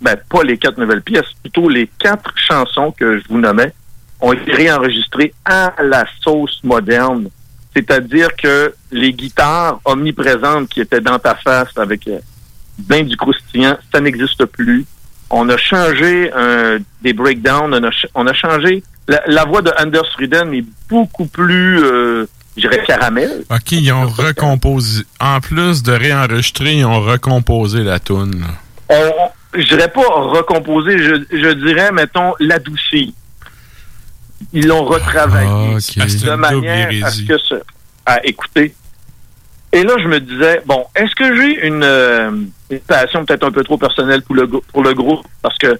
[SPEAKER 15] ben pas les quatre nouvelles pièces, plutôt les quatre chansons que je vous nommais, ont été réenregistrées à la sauce moderne. C'est-à-dire que les guitares omniprésentes qui étaient dans ta face avec euh, ben du croustillant, ça n'existe plus. On a changé euh, des breakdowns, on a, ch- on a changé. La, la voix de Anders Ruden est beaucoup plus, euh, je dirais, caramel.
[SPEAKER 1] OK, ils ont recomposé. En plus de réenregistrer, ils ont recomposé la toune.
[SPEAKER 15] on, je dirais pas recomposer, je, je dirais, mettons, l'adoucir. Ils l'ont retravaillé
[SPEAKER 1] Ah. Ah,
[SPEAKER 15] de
[SPEAKER 1] une
[SPEAKER 15] manière à ce que ce. Et là, je me disais, bon, est-ce que j'ai une, euh, une passion peut-être un peu trop personnelle pour le, pour le groupe? Parce que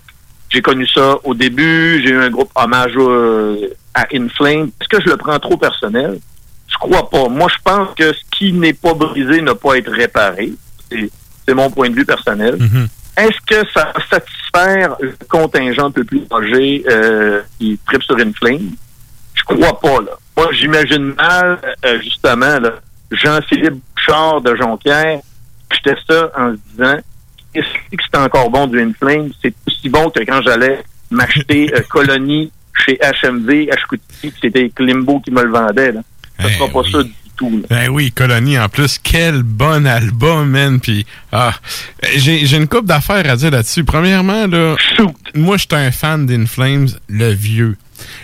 [SPEAKER 15] j'ai connu ça au début, j'ai eu un groupe hommage euh, à In Flame. Est-ce que je le prends trop personnel? Je crois pas. Moi, je pense que ce qui n'est pas brisé n'a pas à être réparé. C'est c'est mon point de vue personnel. Est-ce que ça va satisfaire le contingent un peu plus âgé euh, qui tripe sur une flame? Je crois pas, là. Moi, j'imagine mal, euh, justement, là, Jean-Philippe Bouchard de Jonquière, j'étais ça en se disant, est-ce que c'est encore bon du Inflame? C'est aussi bon que quand j'allais m'acheter euh, Colonie chez HMV, Chicoutimi, c'était Klimbo qui me le vendait, là. Ça sera pas ça du tout, là.
[SPEAKER 1] Ben oui, Colonie, en plus, quel bon album, man. Puis, ah, j'ai une coupe d'affaires à dire là-dessus. Premièrement, là, moi, j'étais un fan d'In Flames, le vieux.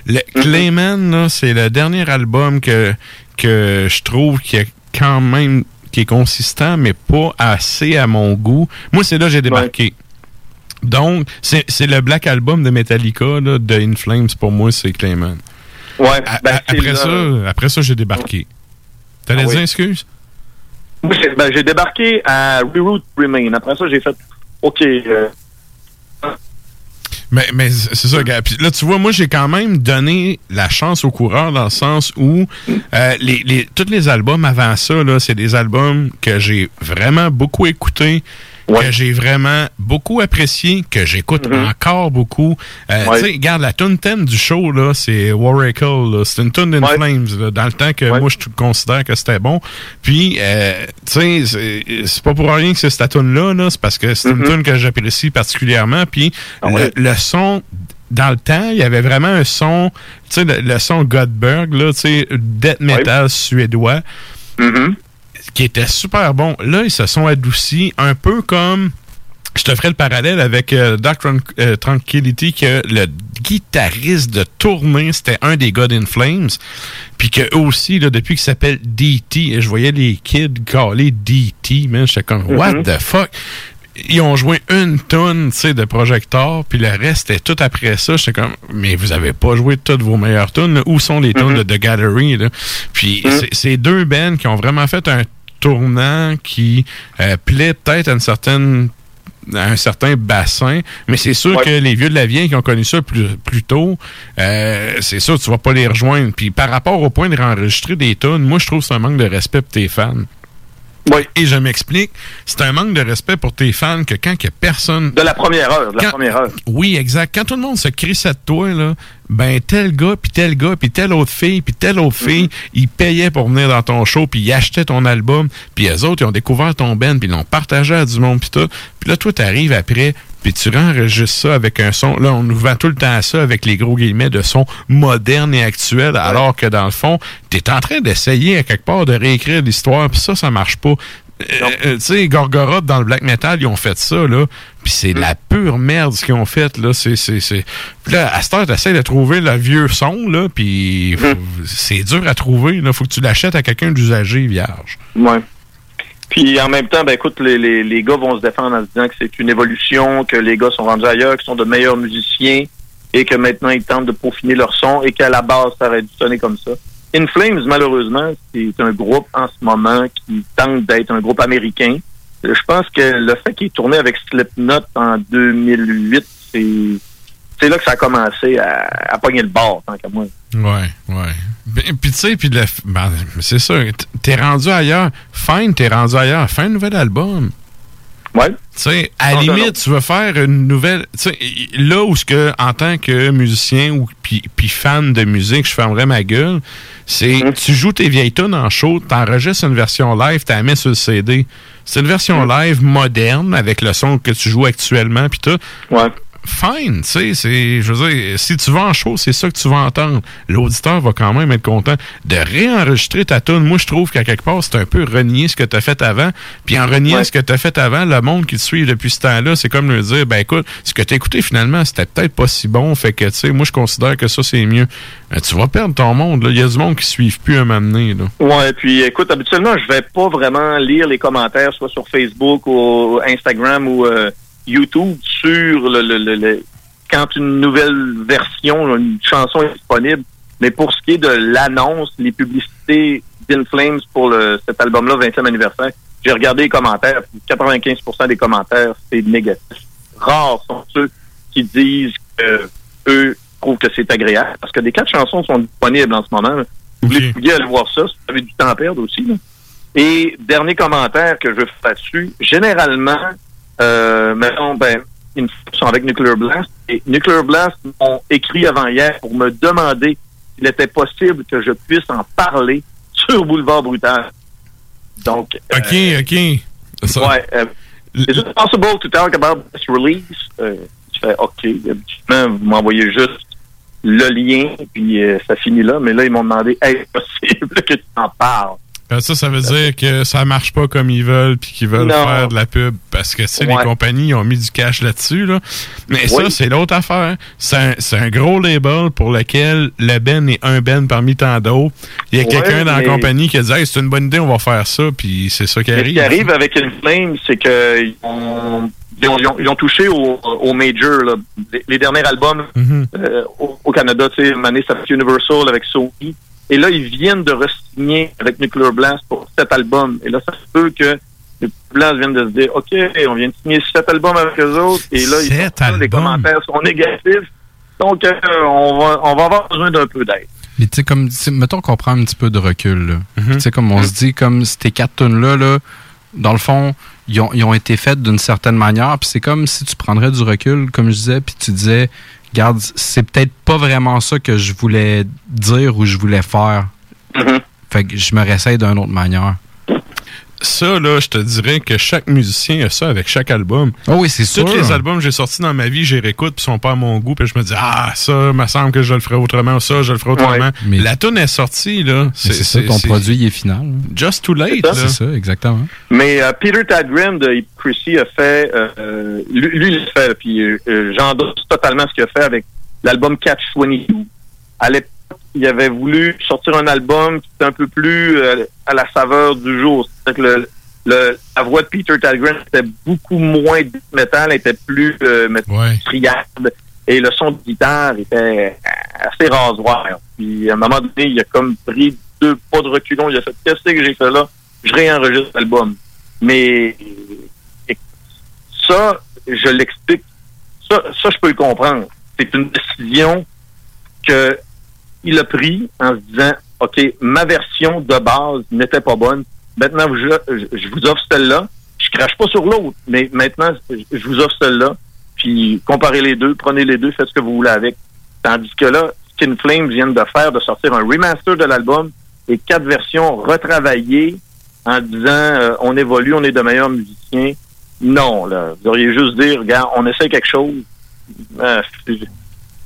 [SPEAKER 1] Le Clayman, là, c'est le dernier album que, que je trouve qui a quand même qui est consistant, mais pas assez à mon goût. Moi, c'est là que j'ai débarqué. Donc, c'est le Black Album de Metallica, là, de In Flames, pour moi, c'est Clayman.
[SPEAKER 15] Ouais, ben,
[SPEAKER 1] ça, après ça, j'ai débarqué. T'allais
[SPEAKER 15] Ah oui.
[SPEAKER 1] dire, excuse?
[SPEAKER 15] J'ai ben, j'ai débarqué à Reroute Remain. Après ça, j'ai fait OK. euh,
[SPEAKER 1] Mais, mais c'est ça, gars. Puis là, tu vois, moi, j'ai quand même donné la chance aux coureurs dans le sens où euh, les, les, tous les albums avant ça, là, c'est des albums que j'ai vraiment beaucoup écoutés, que j'ai vraiment beaucoup apprécié, que j'écoute encore beaucoup. Euh,
[SPEAKER 15] Ouais.
[SPEAKER 1] Tu sais, regarde, la tune thème du show, là, c'est Warricle. là. C'est une tune in Flames, là, dans le temps que moi, je considère que c'était bon. Puis, euh, tu sais, c'est- pas pour rien que c'est cette tune-là, là, c'est parce que c'est une
[SPEAKER 15] Mhm.
[SPEAKER 1] tune que j'apprécie particulièrement. Puis,
[SPEAKER 15] Ah
[SPEAKER 1] le, son dans le temps, il y avait vraiment un son, tu sais, le, le son Godberg, là, tu sais, death metal suédois, qui était super bon. Là, ils se sont adoucis un peu comme. Je te ferai le parallèle avec euh, Dark Tran- euh, Tranquility, que le guitariste de tournée, c'était un des God in Flames. Puis que aussi, là, depuis qu'il s'appelle DT, et je voyais les kids caller DT, man, j'étais comme, what
[SPEAKER 15] Mhm.
[SPEAKER 1] the fuck? Ils ont joué une tonne, tu sais, de projecteurs, puis le reste était tout après ça. J'étais comme, mais vous avez pas joué toutes vos meilleures tunes. Où sont les tunes de The Gallery, là? Puis c'est- c'est deux bands qui ont vraiment fait un tournant qui euh, plaît peut-être à une certaine à un certain bassin, mais c'est sûr que les vieux de la vieille qui ont connu ça plus, plus tôt, euh, c'est sûr tu vas pas les rejoindre. Puis par rapport au point de réenregistrer des tunes, moi je trouve que c'est un manque de respect pour tes fans. Et je m'explique, c'est un manque de respect pour tes fans que quand il a personne...
[SPEAKER 15] De la première heure, de la
[SPEAKER 1] Quand-
[SPEAKER 15] première heure.
[SPEAKER 1] Oui, exact. Quand tout le monde se crie ça de toi, là, ben tel gars, puis tel gars, puis telle autre fille, puis telle autre fille, ils payaient pour venir dans ton show, puis ils achetaient ton album, puis les autres, ils ont découvert ton band, puis ils l'ont partagé à du monde, puis tout. Puis là, toi, t'arrives après, puis tu enregistres ça avec un son. Là, on nous vend tout le temps ça avec les gros guillemets de son moderne et actuel, alors que dans le fond, t'es en train d'essayer à quelque part de réécrire l'histoire, puis ça, ça marche pas. Euh, euh, tu sais, Gorgoroth dans le black metal, ils ont fait ça, là. Puis c'est de la pure merde ce qu'ils ont fait, là. C'est, c'est, c'est... Là, à cette heure, t'essaies de trouver le vieux son, là, puis faut- c'est dur à trouver, là. Faut que tu l'achètes à quelqu'un d'usagé, vierge.
[SPEAKER 15] Ouais. Puis en même temps, ben écoute, les, les, les gars vont se défendre en se disant que c'est une évolution, que les gars sont rendus ailleurs, qu'ils sont de meilleurs musiciens et que maintenant ils tentent de peaufiner leur son et qu'à la base ça aurait dû sonner comme ça. In Flames, malheureusement, c'est un groupe en ce moment qui tente d'être un groupe américain. Euh, Je pense que le fait qu'il ait tourné avec Slipknot en 2008, c'est c'est là que ça a commencé à, à pogner le bord, tant qu'à moi.
[SPEAKER 1] Ouais, ouais. Ben, Puis tu sais, puis ben, c'est ça, t- t'es rendu ailleurs. Fine, t'es rendu ailleurs. Fais un nouvel album.
[SPEAKER 15] Ouais.
[SPEAKER 1] Tu sais, à la limite, tu veux faire une nouvelle. Tu sais, là où ce que, en tant que musicien ou puis puis fan de musique, je fermerais ma gueule, c'est tu joues tes vieilles tunes en show, t'enregistres une version live, t'as mis sur le CD. C'est une version live moderne avec le son que tu joues actuellement, puis tout.
[SPEAKER 15] Ouais.
[SPEAKER 1] Fine, tu sais, c'est, je veux dire, si tu vas en show, c'est ça que tu vas entendre. L'auditeur va quand même être content de réenregistrer ta tune. Moi, je trouve qu'à quelque part, c'est un peu renier ce que tu as fait avant. Puis en reniant ce que tu as fait avant, le monde qui te suit depuis ce temps-là, c'est comme leur dire, ben écoute, ce que tu as écouté finalement, c'était peut-être pas si bon. Fait que, tu sais, moi, je considère que ça, c'est mieux. Euh, tu vas perdre ton monde, là. Il y a du monde qui ne suivent plus moment donné, là.
[SPEAKER 15] Ouais, puis écoute, habituellement, je vais pas vraiment lire les commentaires, soit sur Facebook ou Instagram ou euh, YouTube sur le, le, le- le- quand une nouvelle version, une chanson est disponible. Mais pour ce qui est de l'annonce, les publicités d'In Flames pour le, cet album-là, 20e anniversaire, j'ai regardé les commentaires. puis 95% des commentaires, c'est négatif. Rares sont ceux qui disent que eux trouvent que c'est agréable. Parce que des quatre chansons sont disponibles en ce moment. là. Vous voulez fouiller, aller voir ça, si vous avez du temps à perdre aussi. là. Et dernier commentaire que je veux faire là-dessus, généralement, euh, mettons, ben, ils sont avec Nuclear Blast. Et Nuclear Blast m'ont écrit avant hier pour me demander s'il était possible que je puisse en parler sur Boulevard Brutal. Donc,
[SPEAKER 1] OK, OK. Ça-
[SPEAKER 15] ouais, euh, is it possible to talk about this release? Euh, je fais OK. Habituellement, vous m'envoyez juste le lien, puis euh, ça finit là. Mais là, ils m'ont demandé est-ce possible que tu en parles?
[SPEAKER 1] Ben, ça, ça veut dire que ça marche pas comme ils veulent puis qu'ils veulent
[SPEAKER 15] Non.
[SPEAKER 1] faire de la pub parce que, tu sais, les
[SPEAKER 15] Ouais.
[SPEAKER 1] compagnies ont mis du cash là-dessus, là. Mais ça, c'est l'autre affaire. C'est un, gros label pour lequel le Ben est un Ben parmi tant d'autres. Il y a
[SPEAKER 15] Ouais,
[SPEAKER 1] quelqu'un dans
[SPEAKER 15] mais-
[SPEAKER 1] la compagnie qui a dit, hey, c'est une bonne idée, on va faire ça, puis c'est ça qui
[SPEAKER 15] Mais ce
[SPEAKER 1] arrive.
[SPEAKER 15] qui arrive avec Inflame, c'est qu'ils ont, ils ont, ils ont- ils ont touché au, au major, là. Les, les derniers albums
[SPEAKER 1] Mhm.
[SPEAKER 15] euh, au, au Canada, tu sais, une ça fait Universal avec Sony. Et là, ils viennent de re-signer avec Nuclear Blast pour cet album. Et là, ça se peut que Nuclear Blast vienne de se dire, OK, on vient de signer sept albums avec eux autres. Et là, ils ça, les commentaires sont négatifs. Donc, euh, on, va, on va avoir besoin d'un peu d'aide.
[SPEAKER 2] Mais tu sais, comme, mettons qu'on prend un petit peu de recul. là.
[SPEAKER 1] Mhm.
[SPEAKER 2] Tu sais, comme on se dit, comme ces quatre tunes-là, là, dans le fond, ils ont, ils ont été faites d'une certaine manière. Puis c'est comme si tu prendrais du recul, comme je disais, puis tu disais, regarde, c'est peut-être pas vraiment ça que je voulais dire ou je voulais faire. Fait que je me réessaye d'une autre manière.
[SPEAKER 1] Ça, là, je te dirais que chaque musicien a ça avec chaque album.
[SPEAKER 2] Oh oui, c'est sûr.
[SPEAKER 1] Tous les albums que j'ai sortis dans ma vie, j'ai réécoute, puis sont pas à mon goût, puis je me dis, ah, ça, me semble que je le ferais autrement, ça, je le ferais autrement.
[SPEAKER 2] Mais-
[SPEAKER 1] La tune est sortie, là.
[SPEAKER 2] C'est ça, ton produit il est final. là.
[SPEAKER 1] Just too late,
[SPEAKER 15] C'est
[SPEAKER 1] là.
[SPEAKER 15] ça.
[SPEAKER 2] C'est ça, exactement.
[SPEAKER 15] Mais euh, Peter Tadgrim de Hypocrisy a fait, euh, lui, il l'a fait, puis euh, euh, j'endosse totalement ce qu'il a fait avec l'album Catch 22. À l'époque, il avait voulu sortir un album qui était un peu plus euh, à la saveur du jour. C'est que le, le- la voix de Peter Tadgrim était beaucoup moins death metal, était plus euh, criarde, et le son de guitare était assez rasoir. Puis à un moment donné, il a comme pris deux pas de reculons, il a fait qu'est-ce que j'ai fait là? Je réenregistre l'album. Mais ça, je l'explique. Ça, ça, je peux le comprendre. C'est une décision que il a pris en se disant OK, ma version de base n'était pas bonne. Maintenant, je, je vous offre celle-là. Je crache pas sur l'autre, mais maintenant, je vous offre celle-là. Puis comparez les deux, prenez les deux, faites ce que vous voulez avec. Tandis que là, Skin Flames viennent de faire, de sortir un remaster de l'album et quatre versions retravaillées en disant euh, on évolue, on est de meilleurs musiciens. Non, là. Vous auriez juste dire, regarde, on essaie quelque chose. Euh,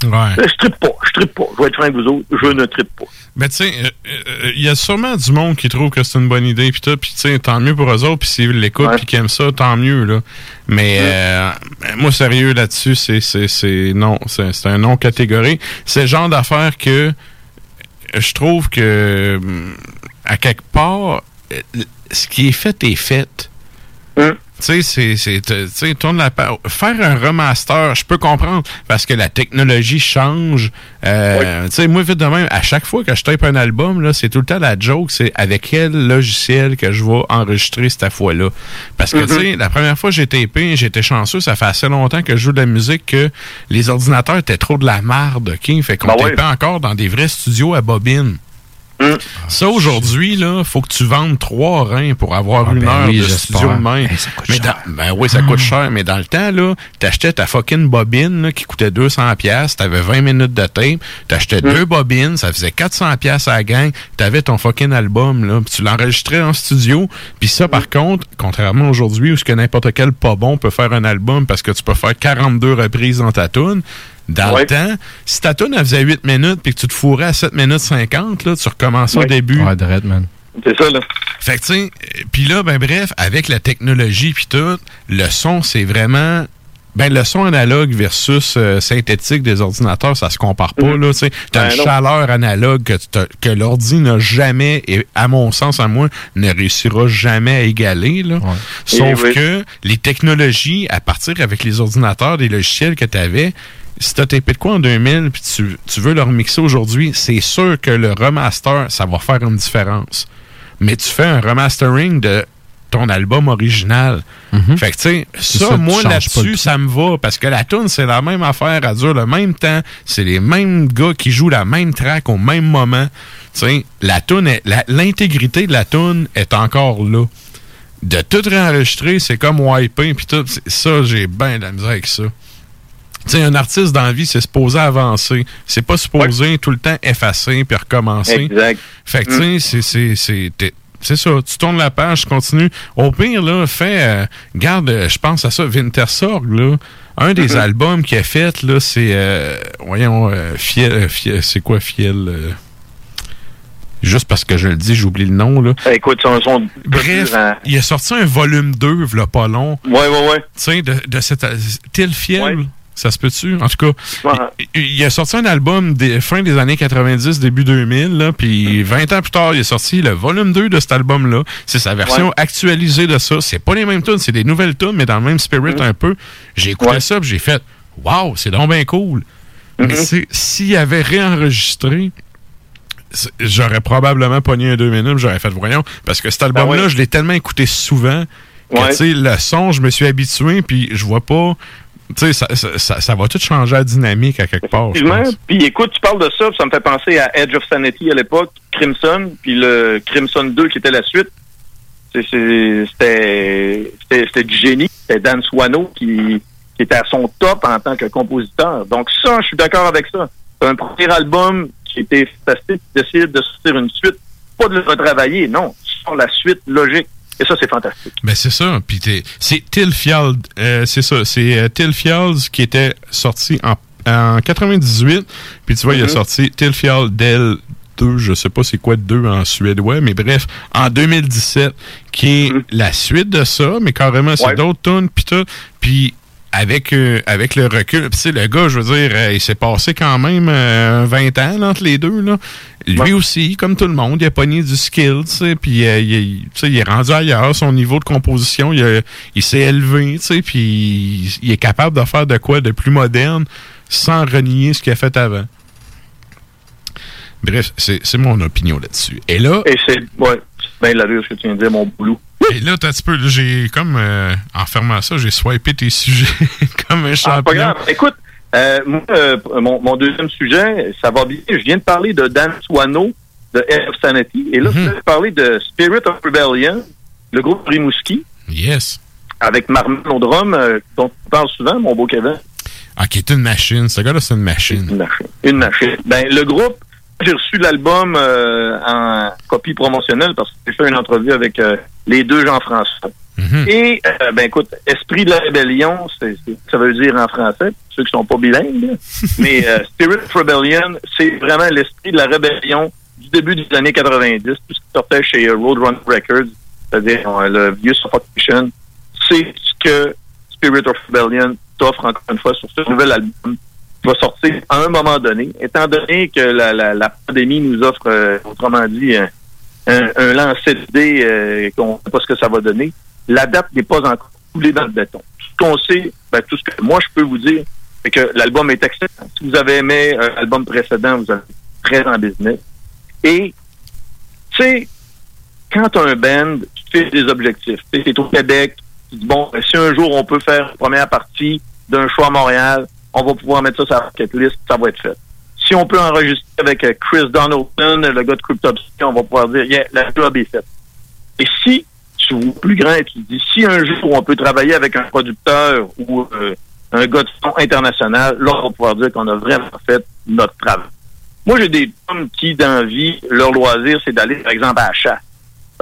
[SPEAKER 1] Ouais.
[SPEAKER 15] je trippe pas, je trippe pas. Je vais être franc avec vous autres, je ne trippe pas.
[SPEAKER 1] Mais tu sais, euh, euh, il y a sûrement du monde qui trouve que c'est une bonne idée, puis tout, puis tu sais, tant mieux pour eux autres, puis s'ils l'écoutent, puis qu'ils aiment ça, tant mieux, là. Mais euh, moi, sérieux, là-dessus, c'est, c'est, c'est non, c'est, c'est un non catégorique. C'est le genre d'affaire que je trouve que, à quelque part, euh, ce qui est fait est fait. Tu sais, c'est, c'est, tu sais, tourne la Faire un remaster, je peux comprendre, parce que la technologie change. Euh, Tu sais, moi, vite de même, à chaque fois que je tape un album, là, c'est tout le temps la joke, c'est avec quel logiciel que je vais enregistrer cette fois-là. Parce que, tu sais, la première fois que j'ai tapé, j'étais chanceux, ça fait assez longtemps que je joue de la musique que les ordinateurs étaient trop de la marde, OK? Fait qu'on
[SPEAKER 15] Ben
[SPEAKER 1] tapait encore dans des vrais studios à bobine.
[SPEAKER 15] Mm.
[SPEAKER 1] Ça, aujourd'hui, là, faut que tu vendes trois reins pour avoir une
[SPEAKER 2] ben
[SPEAKER 1] heure
[SPEAKER 2] oui,
[SPEAKER 1] de studio de même.
[SPEAKER 2] Hey, ça coûte
[SPEAKER 1] mais
[SPEAKER 2] cher.
[SPEAKER 1] dans- ben oui, ça coûte cher, mais dans le temps, là, t'achetais ta fucking bobine, là, qui coûtait 200 pièces, t'avais 20 minutes de tape, t'achetais deux bobines, ça faisait 400 pièces à la gang, t'avais ton fucking album, là, puis tu l'enregistrais en studio, puis ça, par contre, contrairement aujourd'hui, où ce que n'importe quel pas bon peut faire un album parce que tu peux faire 42 reprises dans ta tune, dans le temps, si ta tune, elle faisait 8 minutes puis que tu te fourrais à 7 minutes 50, là, tu recommençais au début.
[SPEAKER 2] Ouais, de man.
[SPEAKER 15] C'est ça, là.
[SPEAKER 1] Fait que, tu sais, euh, puis là, ben bref, avec la technologie puis tout, le son, c'est vraiment... Ben, le son analogue versus euh, synthétique des ordinateurs, ça se compare pas, là, tu sais. T'as
[SPEAKER 15] Ben
[SPEAKER 1] une
[SPEAKER 15] non.
[SPEAKER 1] chaleur analogue que, que l'ordi n'a jamais, et à mon sens, à moi, ne réussira jamais à égaler, là. Sauf
[SPEAKER 15] Et oui.
[SPEAKER 1] que les technologies, à partir avec les ordinateurs, des logiciels que tu avais, si t'as tapé de quoi en 2000 puis tu, tu veux le remixer aujourd'hui, c'est sûr que le remaster, ça va faire une différence. Mais tu fais un remastering de ton album original. Fait que, tu sais, ça, moi, là-dessus, ça me va. Parce que la tune, c'est la même affaire, elle dure le même temps. C'est les mêmes gars qui jouent la même track au même moment. Tu sais, la tune, l'intégrité de la tune est encore là. De tout réenregistrer, c'est comme wiper, puis tout. Ça, j'ai bien de la misère avec ça. Tu sais, un artiste dans la vie, c'est supposé avancer. C'est pas supposé tout le temps effacer puis recommencer.
[SPEAKER 15] Exact.
[SPEAKER 1] Fait que, tu sais, c'est- c'est- c'est. t'es- C'est ça, tu tournes la page, tu continues. Au pire, là, fais. euh, garde, euh, je pense à ça, Wintersorg, là. Un des
[SPEAKER 15] Mhm.
[SPEAKER 1] albums qu'il a fait, là, c'est. euh, voyons, euh, Fiel. Fiel- c'est quoi Fiel Juste parce que je le dis, j'oublie le nom. Là.
[SPEAKER 15] Écoute, son, son
[SPEAKER 1] Bref, il a sorti un volume 2, là, pas long.
[SPEAKER 15] Ouais, ouais, ouais.
[SPEAKER 1] Tu sais, de, de cette. Tilfiel, ça se peut-tu? En tout cas, il, il a sorti un album des fin des années 90, début 2000, là, puis 20 ans plus tard, il a sorti le volume 2 de cet album-là. C'est sa version
[SPEAKER 15] Ouais.
[SPEAKER 1] actualisée de ça. C'est pas les mêmes tunes, c'est des nouvelles tunes, mais dans le même spirit un peu. J'ai écouté ça, puis j'ai fait « Wow, c'est donc bien cool! Mais c'est- s'il avait réenregistré, j'aurais probablement pogné un deux minutes, j'aurais fait voyons. Parce que cet album-là,
[SPEAKER 15] ouais.
[SPEAKER 1] je l'ai tellement écouté souvent que,
[SPEAKER 15] Ouais.
[SPEAKER 1] tu sais, le son, je me suis habitué, puis je vois pas. Tu sais, ça, ça, ça- ça va tout changer la dynamique à quelque part.
[SPEAKER 15] Effectivement. Puis écoute, tu parles de ça, puis ça me fait penser à Edge of Sanity à l'époque, Crimson, puis le Crimson 2 qui était la suite. C'était du génie. C'était Dan Swano qui, qui était à son top en tant que compositeur. Donc ça, je suis d'accord avec ça. C'est un premier album qui était fantastique, décide de sortir une suite, pas de le retravailler, non, sur la suite logique. Et ça, c'est fantastique.
[SPEAKER 1] Ben c'est ça. Puis t'es- c'est Tilfield, euh, c'est ça. C'est euh, Tilfield qui était sorti en, en 98. Puis tu vois, il a
[SPEAKER 15] Mhm.
[SPEAKER 1] sorti Tilfield Del 2, je sais pas c'est quoi 2 en suédois, mais bref, en 2017, qui est la suite de ça, mais carrément c'est
[SPEAKER 15] Ouais.
[SPEAKER 1] d'autres tunes, puis tout. Puis avec, euh, avec le recul, puis tu sais, le gars, je veux dire, euh, il s'est passé quand même euh, 20 ans là, entre les deux. Là. Lui aussi, comme tout le monde, il a pogné du skill, tu sais, puis euh, il, est- tu sais, il est rendu ailleurs, son niveau de composition, il, a- il s'est élevé, tu sais, puis il, il est capable de faire de quoi de plus moderne sans renier ce qu'il a fait avant. Bref, c'est mon opinion là-dessus. Et là,
[SPEAKER 15] Et c'est, ouais, c'est bien l'allure ce que tu viens de dire, mon boulot.
[SPEAKER 1] Et là, t'as un petit peu, j'ai comme, euh, en fermant ça, j'ai swipé tes sujets comme un
[SPEAKER 15] Ah,
[SPEAKER 1] champion.
[SPEAKER 15] pas grave. Écoute, euh, moi, euh, mon, mon deuxième sujet, ça va bien. Je viens de parler de Dan Swano de Air of Sanity. Et là, je vais parler de Spirit of Rebellion, le groupe Rimouski,
[SPEAKER 1] Yes.
[SPEAKER 15] avec Marmon au drum, dont tu parles souvent, mon beau Kevin.
[SPEAKER 1] Ah, qui est une machine. Ce gars-là, c'est une machine.
[SPEAKER 15] Une machine. Une machine. Ben, le groupe, j'ai reçu l'album euh, en copie promotionnelle parce que j'ai fait une entrevue avec euh, les deux Jean-François. Et, euh, ben écoute, Esprit de la rébellion, c'est, c'est- ça veut dire en français, pour ceux qui sont pas bilingues, mais Spirit of Rebellion, c'est vraiment l'esprit de la rébellion du début des années 90, tout ce qui sortait chez Roadrunner Records, c'est-à-dire le vieux Suffocation, c'est ce que Spirit of Rebellion t'offre encore une fois sur ce nouvel album va sortir à un moment donné, étant donné que la, la, la pandémie nous offre, euh, autrement dit, un, un, un lancer de dés euh, qu'on ne sait pas ce que ça va donner, la date n'est pas encore coulée dans le béton. Tout ce qu'on sait, ben, tout ce que moi je peux vous dire, c'est que l'album est excellent. Si vous avez aimé un album précédent, vous êtes très en business. Et, tu sais, quand un band, fais des objectifs. Tu es au Québec, tu dis, bon, ben, si un jour on peut faire la première partie d'un show à Montréal, on va pouvoir mettre ça sur la bucket list, ça va être fait. Si on peut enregistrer avec euh, Chris Donaldson, le gars de Cryptopsy, on va pouvoir dire, yeah, la job est faite. Et si tu vois plus grand et tu dis, si un jour on peut travailler avec un producteur ou euh, un gars de son international, là, on va pouvoir dire qu'on a vraiment fait notre travail. Moi, j'ai des hommes qui, dans vie, leur loisir, c'est d'aller, par exemple, à la chasse.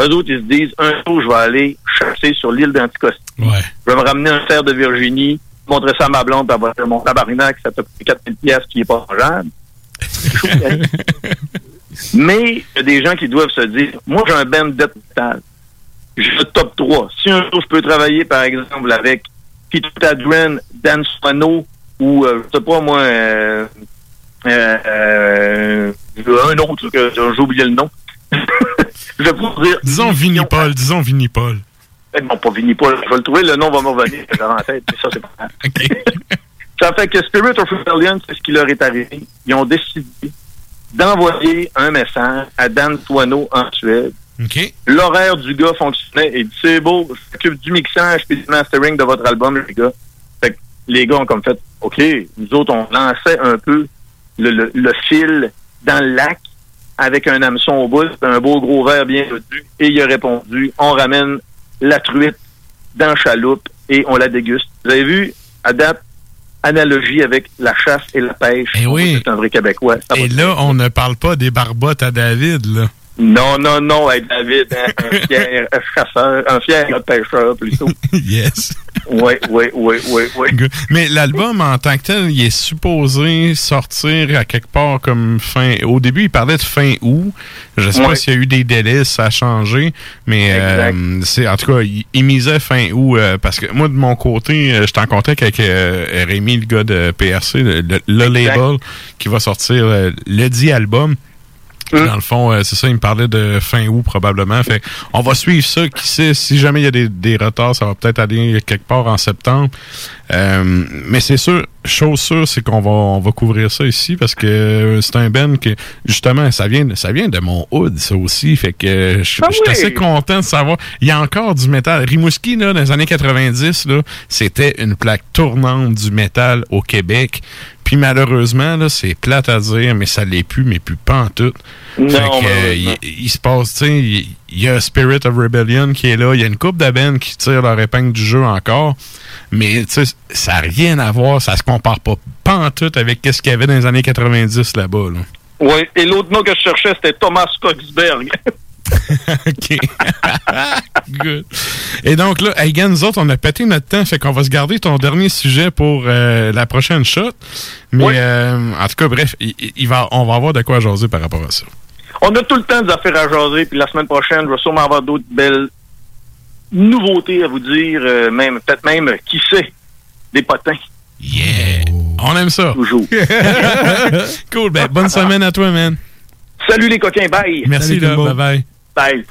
[SPEAKER 15] Eux autres, ils se disent, un jour, je vais aller chasser sur l'île d'Anticosti.
[SPEAKER 1] Ouais.
[SPEAKER 15] Je vais me ramener un cerf de Virginie, montrer ça à ma blonde, dire, mon tabarnak, ça t'a coûté 4000 pièces qui est pas mangeable. Mais il y a des gens qui doivent se dire, moi, j'ai un band death metal. J'ai le top 3. Si un jour je peux travailler, par exemple, avec Peter Tadren, Dan Swano, ou, euh, je sais pas, moi, euh, euh, euh, un autre que j'ai oublié le nom. je vais vous dire.
[SPEAKER 1] Disons Vinipol, disons Vinipol.
[SPEAKER 15] Eh, Non, pas Vinny Paul. Je vais le trouver, le nom va me revenir. J'ai en tête, mais ça, c'est pas grave. Ça fait que Spirit of Rebellion, c'est ce qui leur est arrivé. Ils ont décidé d'envoyer un message à Dan Tuano en Suède. L'horaire du gars fonctionnait et dit c'est beau, je m'occupe du mixage et du mastering de votre album, les gars. Fait que les gars ont comme fait OK, nous autres, on lançait un peu le, le, le fil dans le lac avec un hameçon au bout, un beau gros verre bien retenu, et il a répondu on ramène la truite dans chaloupe et on la déguste. Vous avez vu, à date, analogie avec la chasse et la pêche.
[SPEAKER 1] Eh oui.
[SPEAKER 15] C'est un vrai Québécois. Ça
[SPEAKER 1] Et là, on ne parle pas des barbottes à David, là.
[SPEAKER 15] non, non, non, hey, David, hein, un fier chasseur, un fier pêcheur plutôt.
[SPEAKER 1] yes.
[SPEAKER 15] Oui, oui, oui, oui, oui.
[SPEAKER 1] Mais l'album en tant que tel, il est supposé sortir à quelque part comme fin. Au début, il parlait de fin août. Je sais pas s'il y a eu des délais, ça a changé. Mais euh, c'est en tout cas, il, il misait fin août euh, parce que moi, de mon côté, euh, j'étais en contact avec euh, Rémi, le gars de PRC, le, le- label, qui va sortir le dit album. Dans le fond, euh, c'est ça, il me parlait de fin août probablement. Fait on va suivre ça. Qui sait, si jamais il y a des, des retards, ça va peut-être aller quelque part en septembre. Euh, mais c'est sûr, chose sûre, c'est qu'on va on va couvrir ça ici parce que euh, c'est un Ben que justement ça vient de- ça vient de mon hood ça aussi. Fait que euh, je suis
[SPEAKER 15] Ah
[SPEAKER 1] je suis
[SPEAKER 15] oui!
[SPEAKER 1] assez content de savoir. Il y a encore du métal. Rimouski là dans les années 90 là, c'était une plaque tournante du métal au Québec. Puis malheureusement, là, c'est plate à dire, mais ça l'est plus, mais plus pas en tout.
[SPEAKER 15] Non,
[SPEAKER 1] Fait que, euh, il, il se passe, tu sais, il, y a Spirit of Rebellion qui est là, il y a une coupe de bands qui tire leur épingle du jeu encore, mais ça n'a rien à voir, ça se compare pas, pas en tout avec ce qu'il y avait dans les années 90 là-bas. Là.
[SPEAKER 15] Oui, et l'autre nom que je cherchais, c'était Thomas Coxberg.
[SPEAKER 1] OK. Good. Et donc là, gars, nous autres, on a pété notre temps, fait qu'on va se garder ton dernier sujet pour euh, la prochaine shot. Mais euh, en tout cas, bref, il, il va, on va avoir de quoi jaser par rapport à ça.
[SPEAKER 15] On a tout le temps des affaires à jaser, puis la semaine prochaine, je vais sûrement avoir d'autres belles nouveautés à vous dire, euh, même peut-être même, euh, qui sait, des potins.
[SPEAKER 1] Yeah! On aime ça.
[SPEAKER 15] Toujours.
[SPEAKER 1] cool, ben bonne semaine à toi, man.
[SPEAKER 15] Salut les coquins, bye!
[SPEAKER 1] Merci, là, bye bye.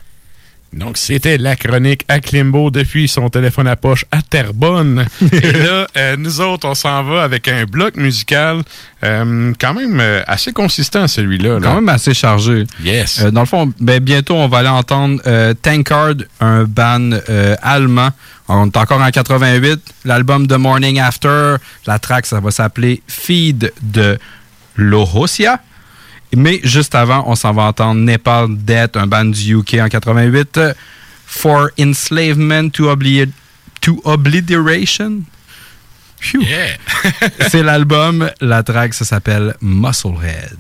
[SPEAKER 1] Donc, c'était la chronique à Klimbo depuis son téléphone à poche à Terrebonne. Et là, euh, nous autres, on s'en va avec un bloc musical euh, quand même euh, assez consistant, celui-là. là.
[SPEAKER 21] Quand même assez chargé.
[SPEAKER 1] Yes.
[SPEAKER 21] Dans le fond, ben, bientôt, on va aller entendre Tankard, un band allemand. On est encore en 88. L'album The Morning After, la track, ça va s'appeler Feed de Lohosia. Mais juste avant, on s'en va entendre Nepal Death, un band du UK en 88. euh, For Enslavement to, Obli- to Obliteration? Phew. C'est l'album. La track, ça s'appelle Musclehead.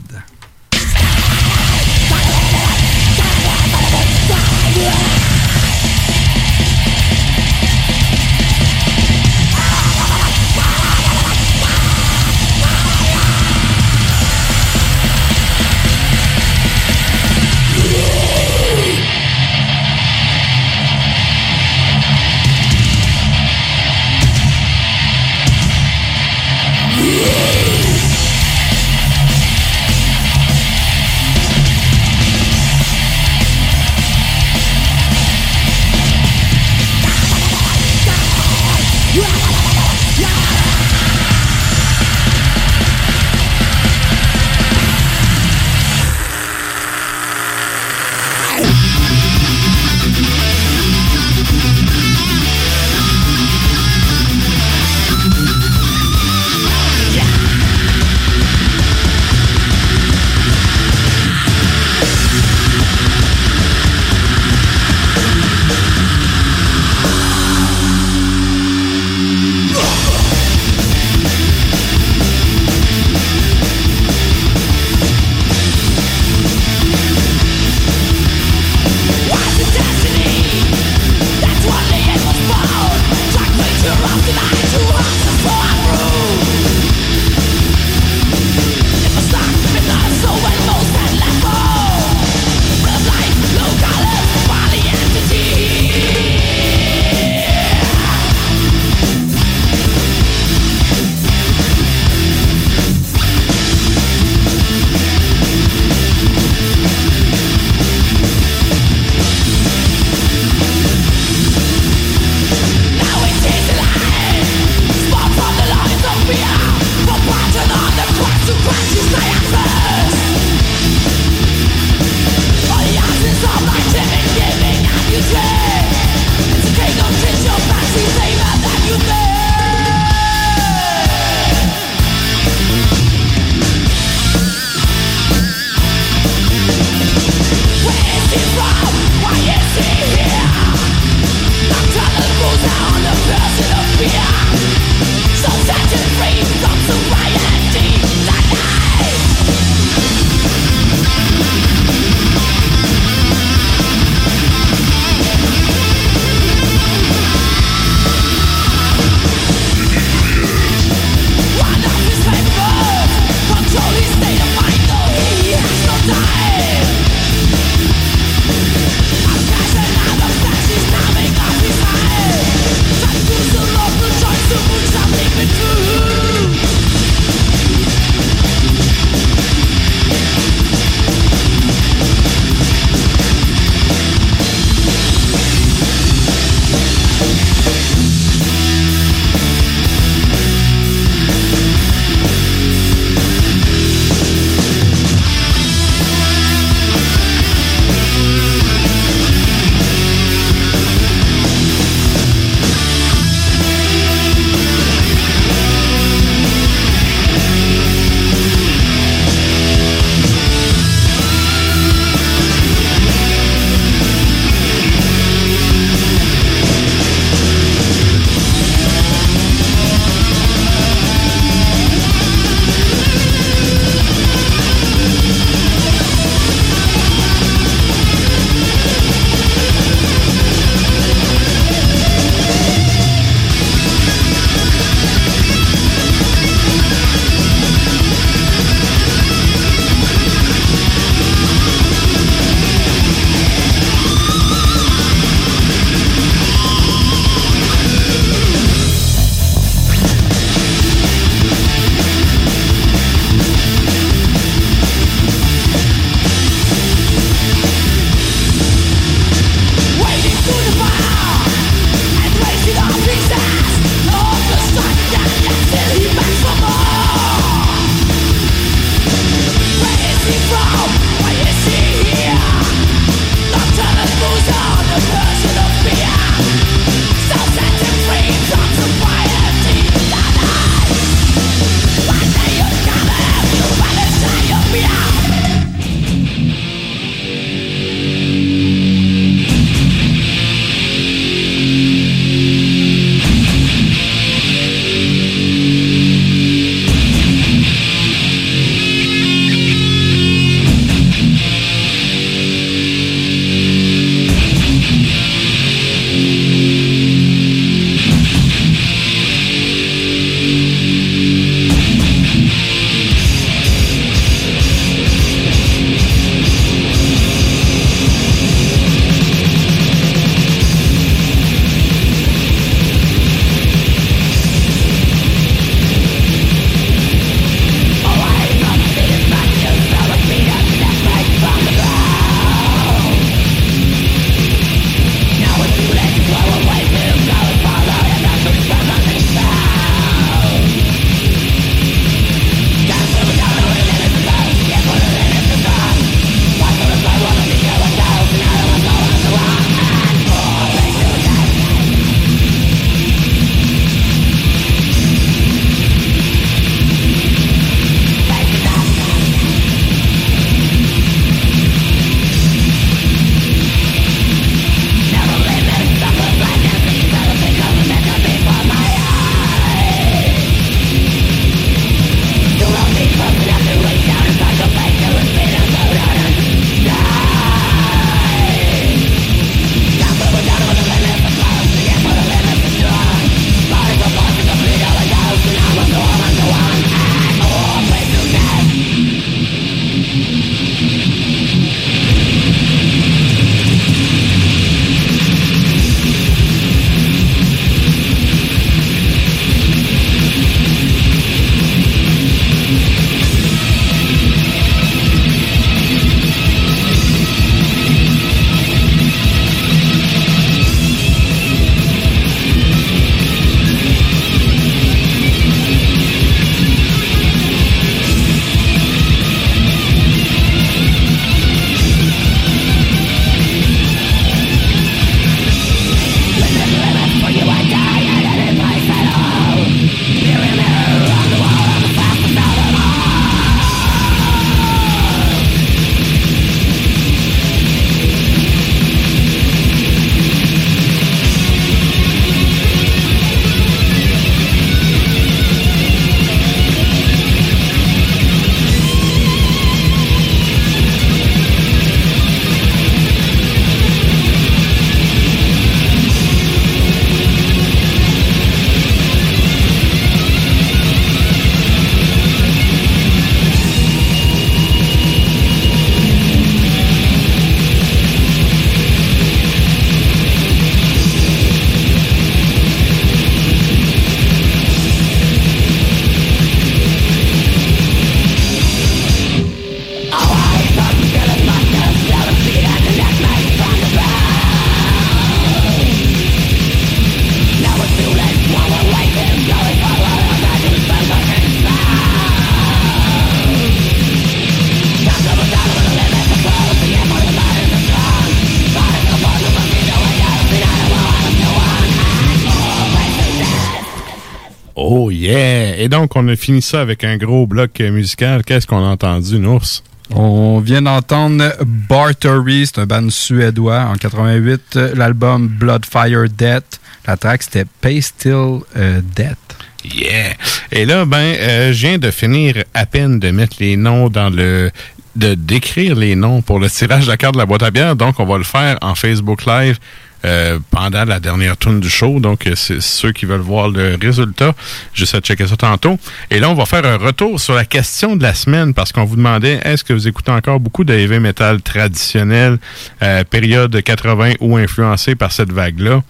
[SPEAKER 1] Donc, on a fini ça avec un gros bloc musical. Qu'est-ce qu'on a entendu, Nours?
[SPEAKER 2] On vient d'entendre Bartory, c'est un band suédois. En 88, euh, l'album Bloodfire Death. La track, c'était Pay Still euh, Death.
[SPEAKER 1] Yeah! Et là, ben, euh, je viens de finir à peine de mettre les noms dans le de d'écrire les noms pour le tirage de la carte de la boîte à bière. Donc, on va le faire en Facebook Live euh, pendant la dernière tourne du show. Donc, euh, c'est ceux qui veulent voir le résultat. J'essaie de checker ça tantôt. Et là, on va faire un retour sur la question de la semaine parce qu'on vous demandait est-ce que vous écoutez encore beaucoup de heavy metal traditionnel, euh, période 80 ou influencé par cette vague-là?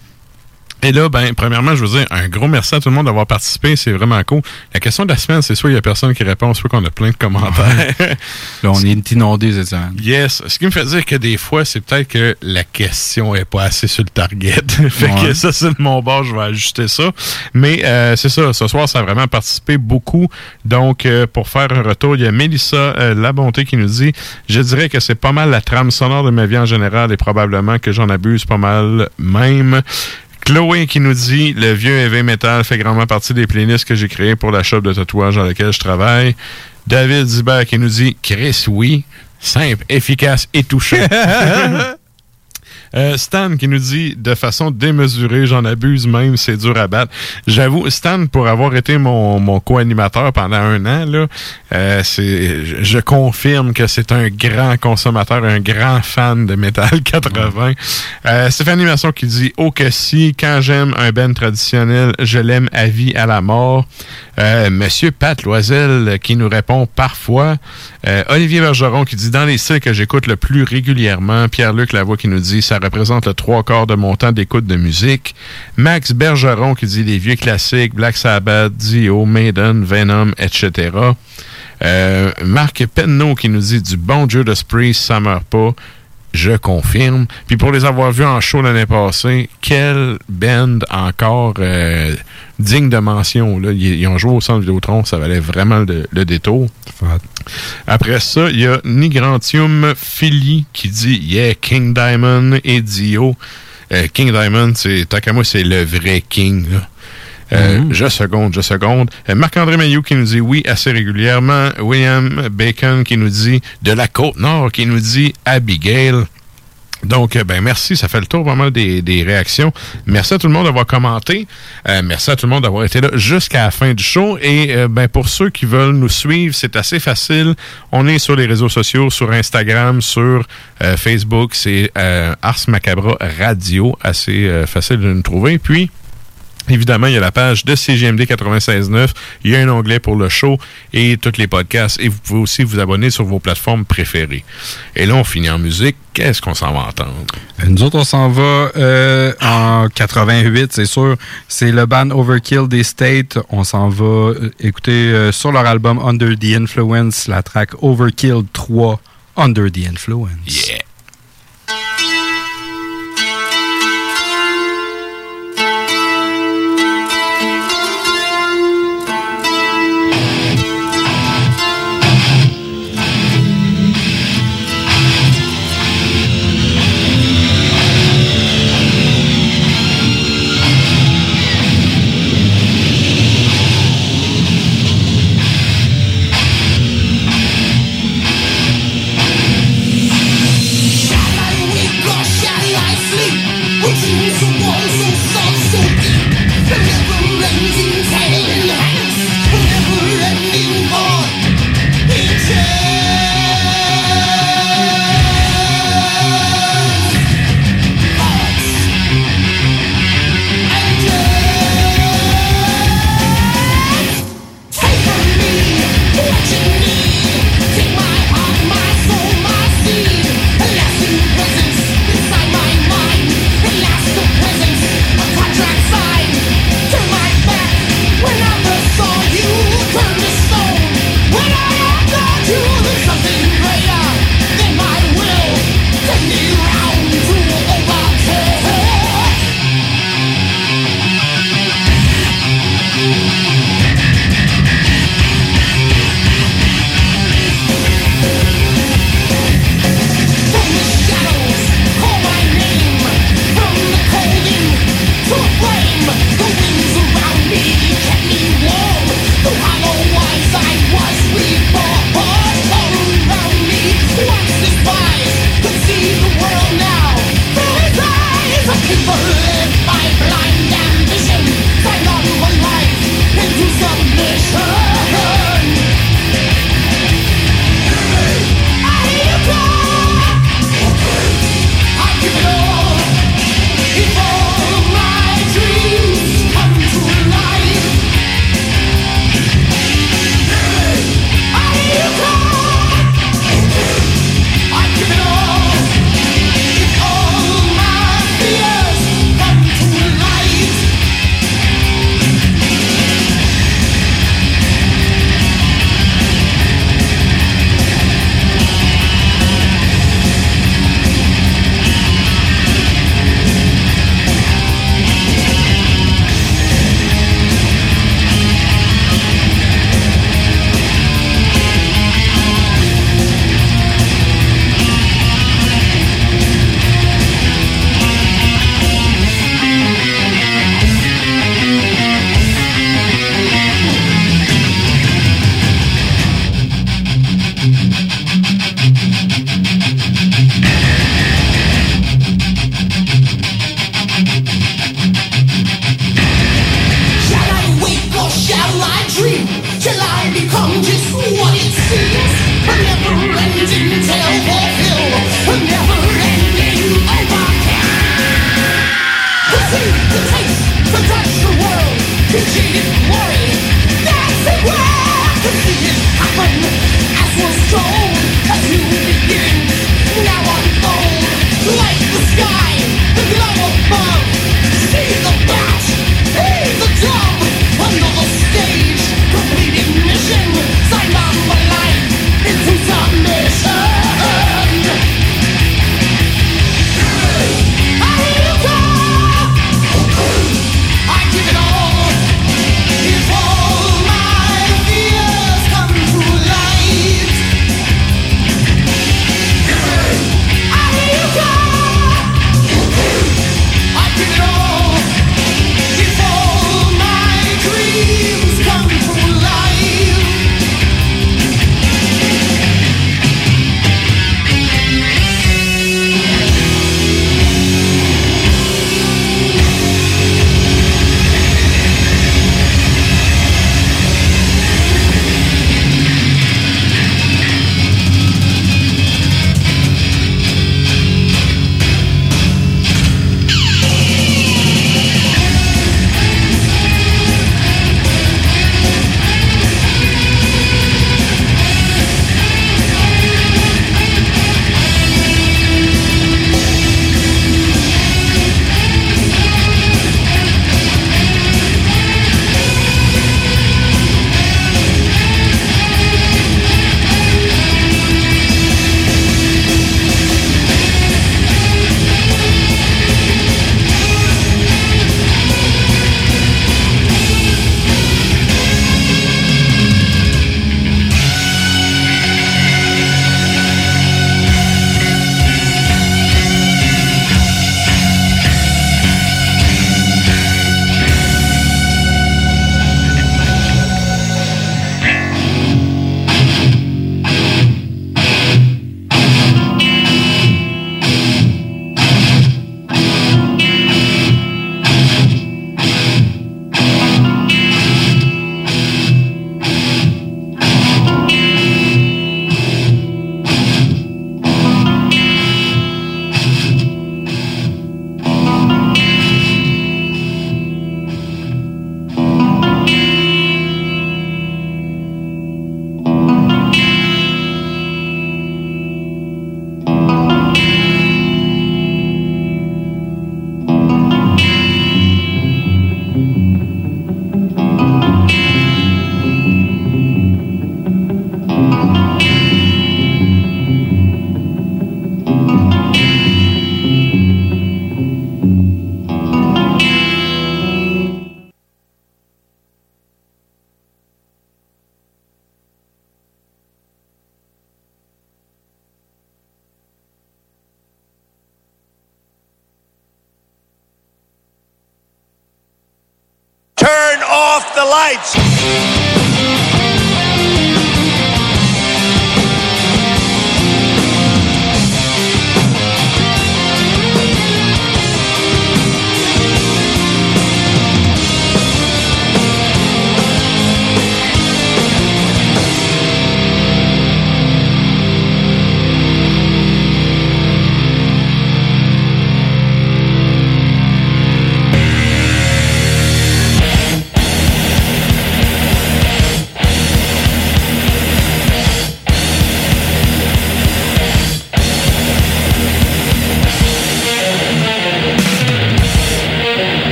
[SPEAKER 1] Et là, ben, premièrement, je veux dire un gros merci à tout le monde d'avoir participé. C'est vraiment cool. La question de la semaine, c'est soit il y a personne qui répond, soit qu'on a plein de commentaires.
[SPEAKER 2] Là, on est inondé cette semaine.
[SPEAKER 1] Yes. Ce qui me fait dire que des fois, c'est peut-être que la question est pas assez sur le target. fait que ça, c'est de mon bord, je vais ajuster ça. Mais euh, c'est ça, ce soir, ça a vraiment participé beaucoup. Donc, euh, pour faire un retour, il y a Mélissa euh, La Bonté qui nous dit Je dirais que c'est pas mal la trame sonore de ma vie en général et probablement que j'en abuse pas mal même. Chloé qui nous dit le vieux heavy metal fait grandement partie des playlists que j'ai créées pour la shop de tatouage dans laquelle je travaille. David Zibert qui nous dit Chris, oui, simple, efficace et touchant. Euh, Stan qui nous dit de façon démesurée, j'en abuse même, c'est dur à battre. J'avoue, Stan, pour avoir été mon, mon co-animateur pendant un an, là, euh, je, confirme que c'est un grand consommateur, un grand fan de Metal 80. Euh, Stéphanie Masson qui dit Oh que si, quand j'aime un band traditionnel, je l'aime à vie, à la mort. Euh, Monsieur Pat Loisel qui nous répond parfois. Euh, Olivier Bergeron qui dit dans les styles que j'écoute le plus régulièrement. Pierre-Luc Lavoie qui nous dit ça représente le trois quarts de mon temps d'écoute de musique. Max Bergeron qui dit les vieux classiques, Black Sabbath, Dio, Maiden, Venom, etc. Euh, Marc Penneau qui nous dit du bon Judas Priest, ça meurt pas. Je confirme. Puis pour les avoir vus en show l'année passée, quelle band encore euh, digne de mention. Là? Ils, ils ont joué au centre Vidéotron, ça valait vraiment le, le détour. Après ça, il y a Nigrantium Philly qui dit Yeah, King Diamond et Dio. Euh, King Diamond, c'est moi, c'est le vrai King. Là. Euh, Je seconde, je seconde. Euh, Marc-André Mayou qui nous dit oui assez régulièrement. William Bacon qui nous dit de la Côte-Nord qui nous dit Abigail. Donc, euh, ben merci, ça fait le tour vraiment des, des réactions. Merci à tout le monde d'avoir commenté. Euh, merci à tout le monde d'avoir été là jusqu'à la fin du show. Et euh, ben pour ceux qui veulent nous suivre, c'est assez facile. On est sur les réseaux sociaux, sur Instagram, sur euh, Facebook, c'est Ars Macabra Radio, assez facile de nous trouver. Puis Évidemment, il y a la page de CGMD 96.9. Il y a un onglet pour le show et tous les podcasts. Et vous pouvez aussi vous abonner sur vos plateformes préférées. Et là, on finit en musique. Qu'est-ce qu'on s'en va entendre?
[SPEAKER 2] Euh, Nous autres, on s'en va euh, en 88, c'est sûr. C'est le band Overkill des States. On s'en va euh, écouter euh, sur leur album Under the Influence la track Overkill 3 Under the Influence.
[SPEAKER 1] Yeah.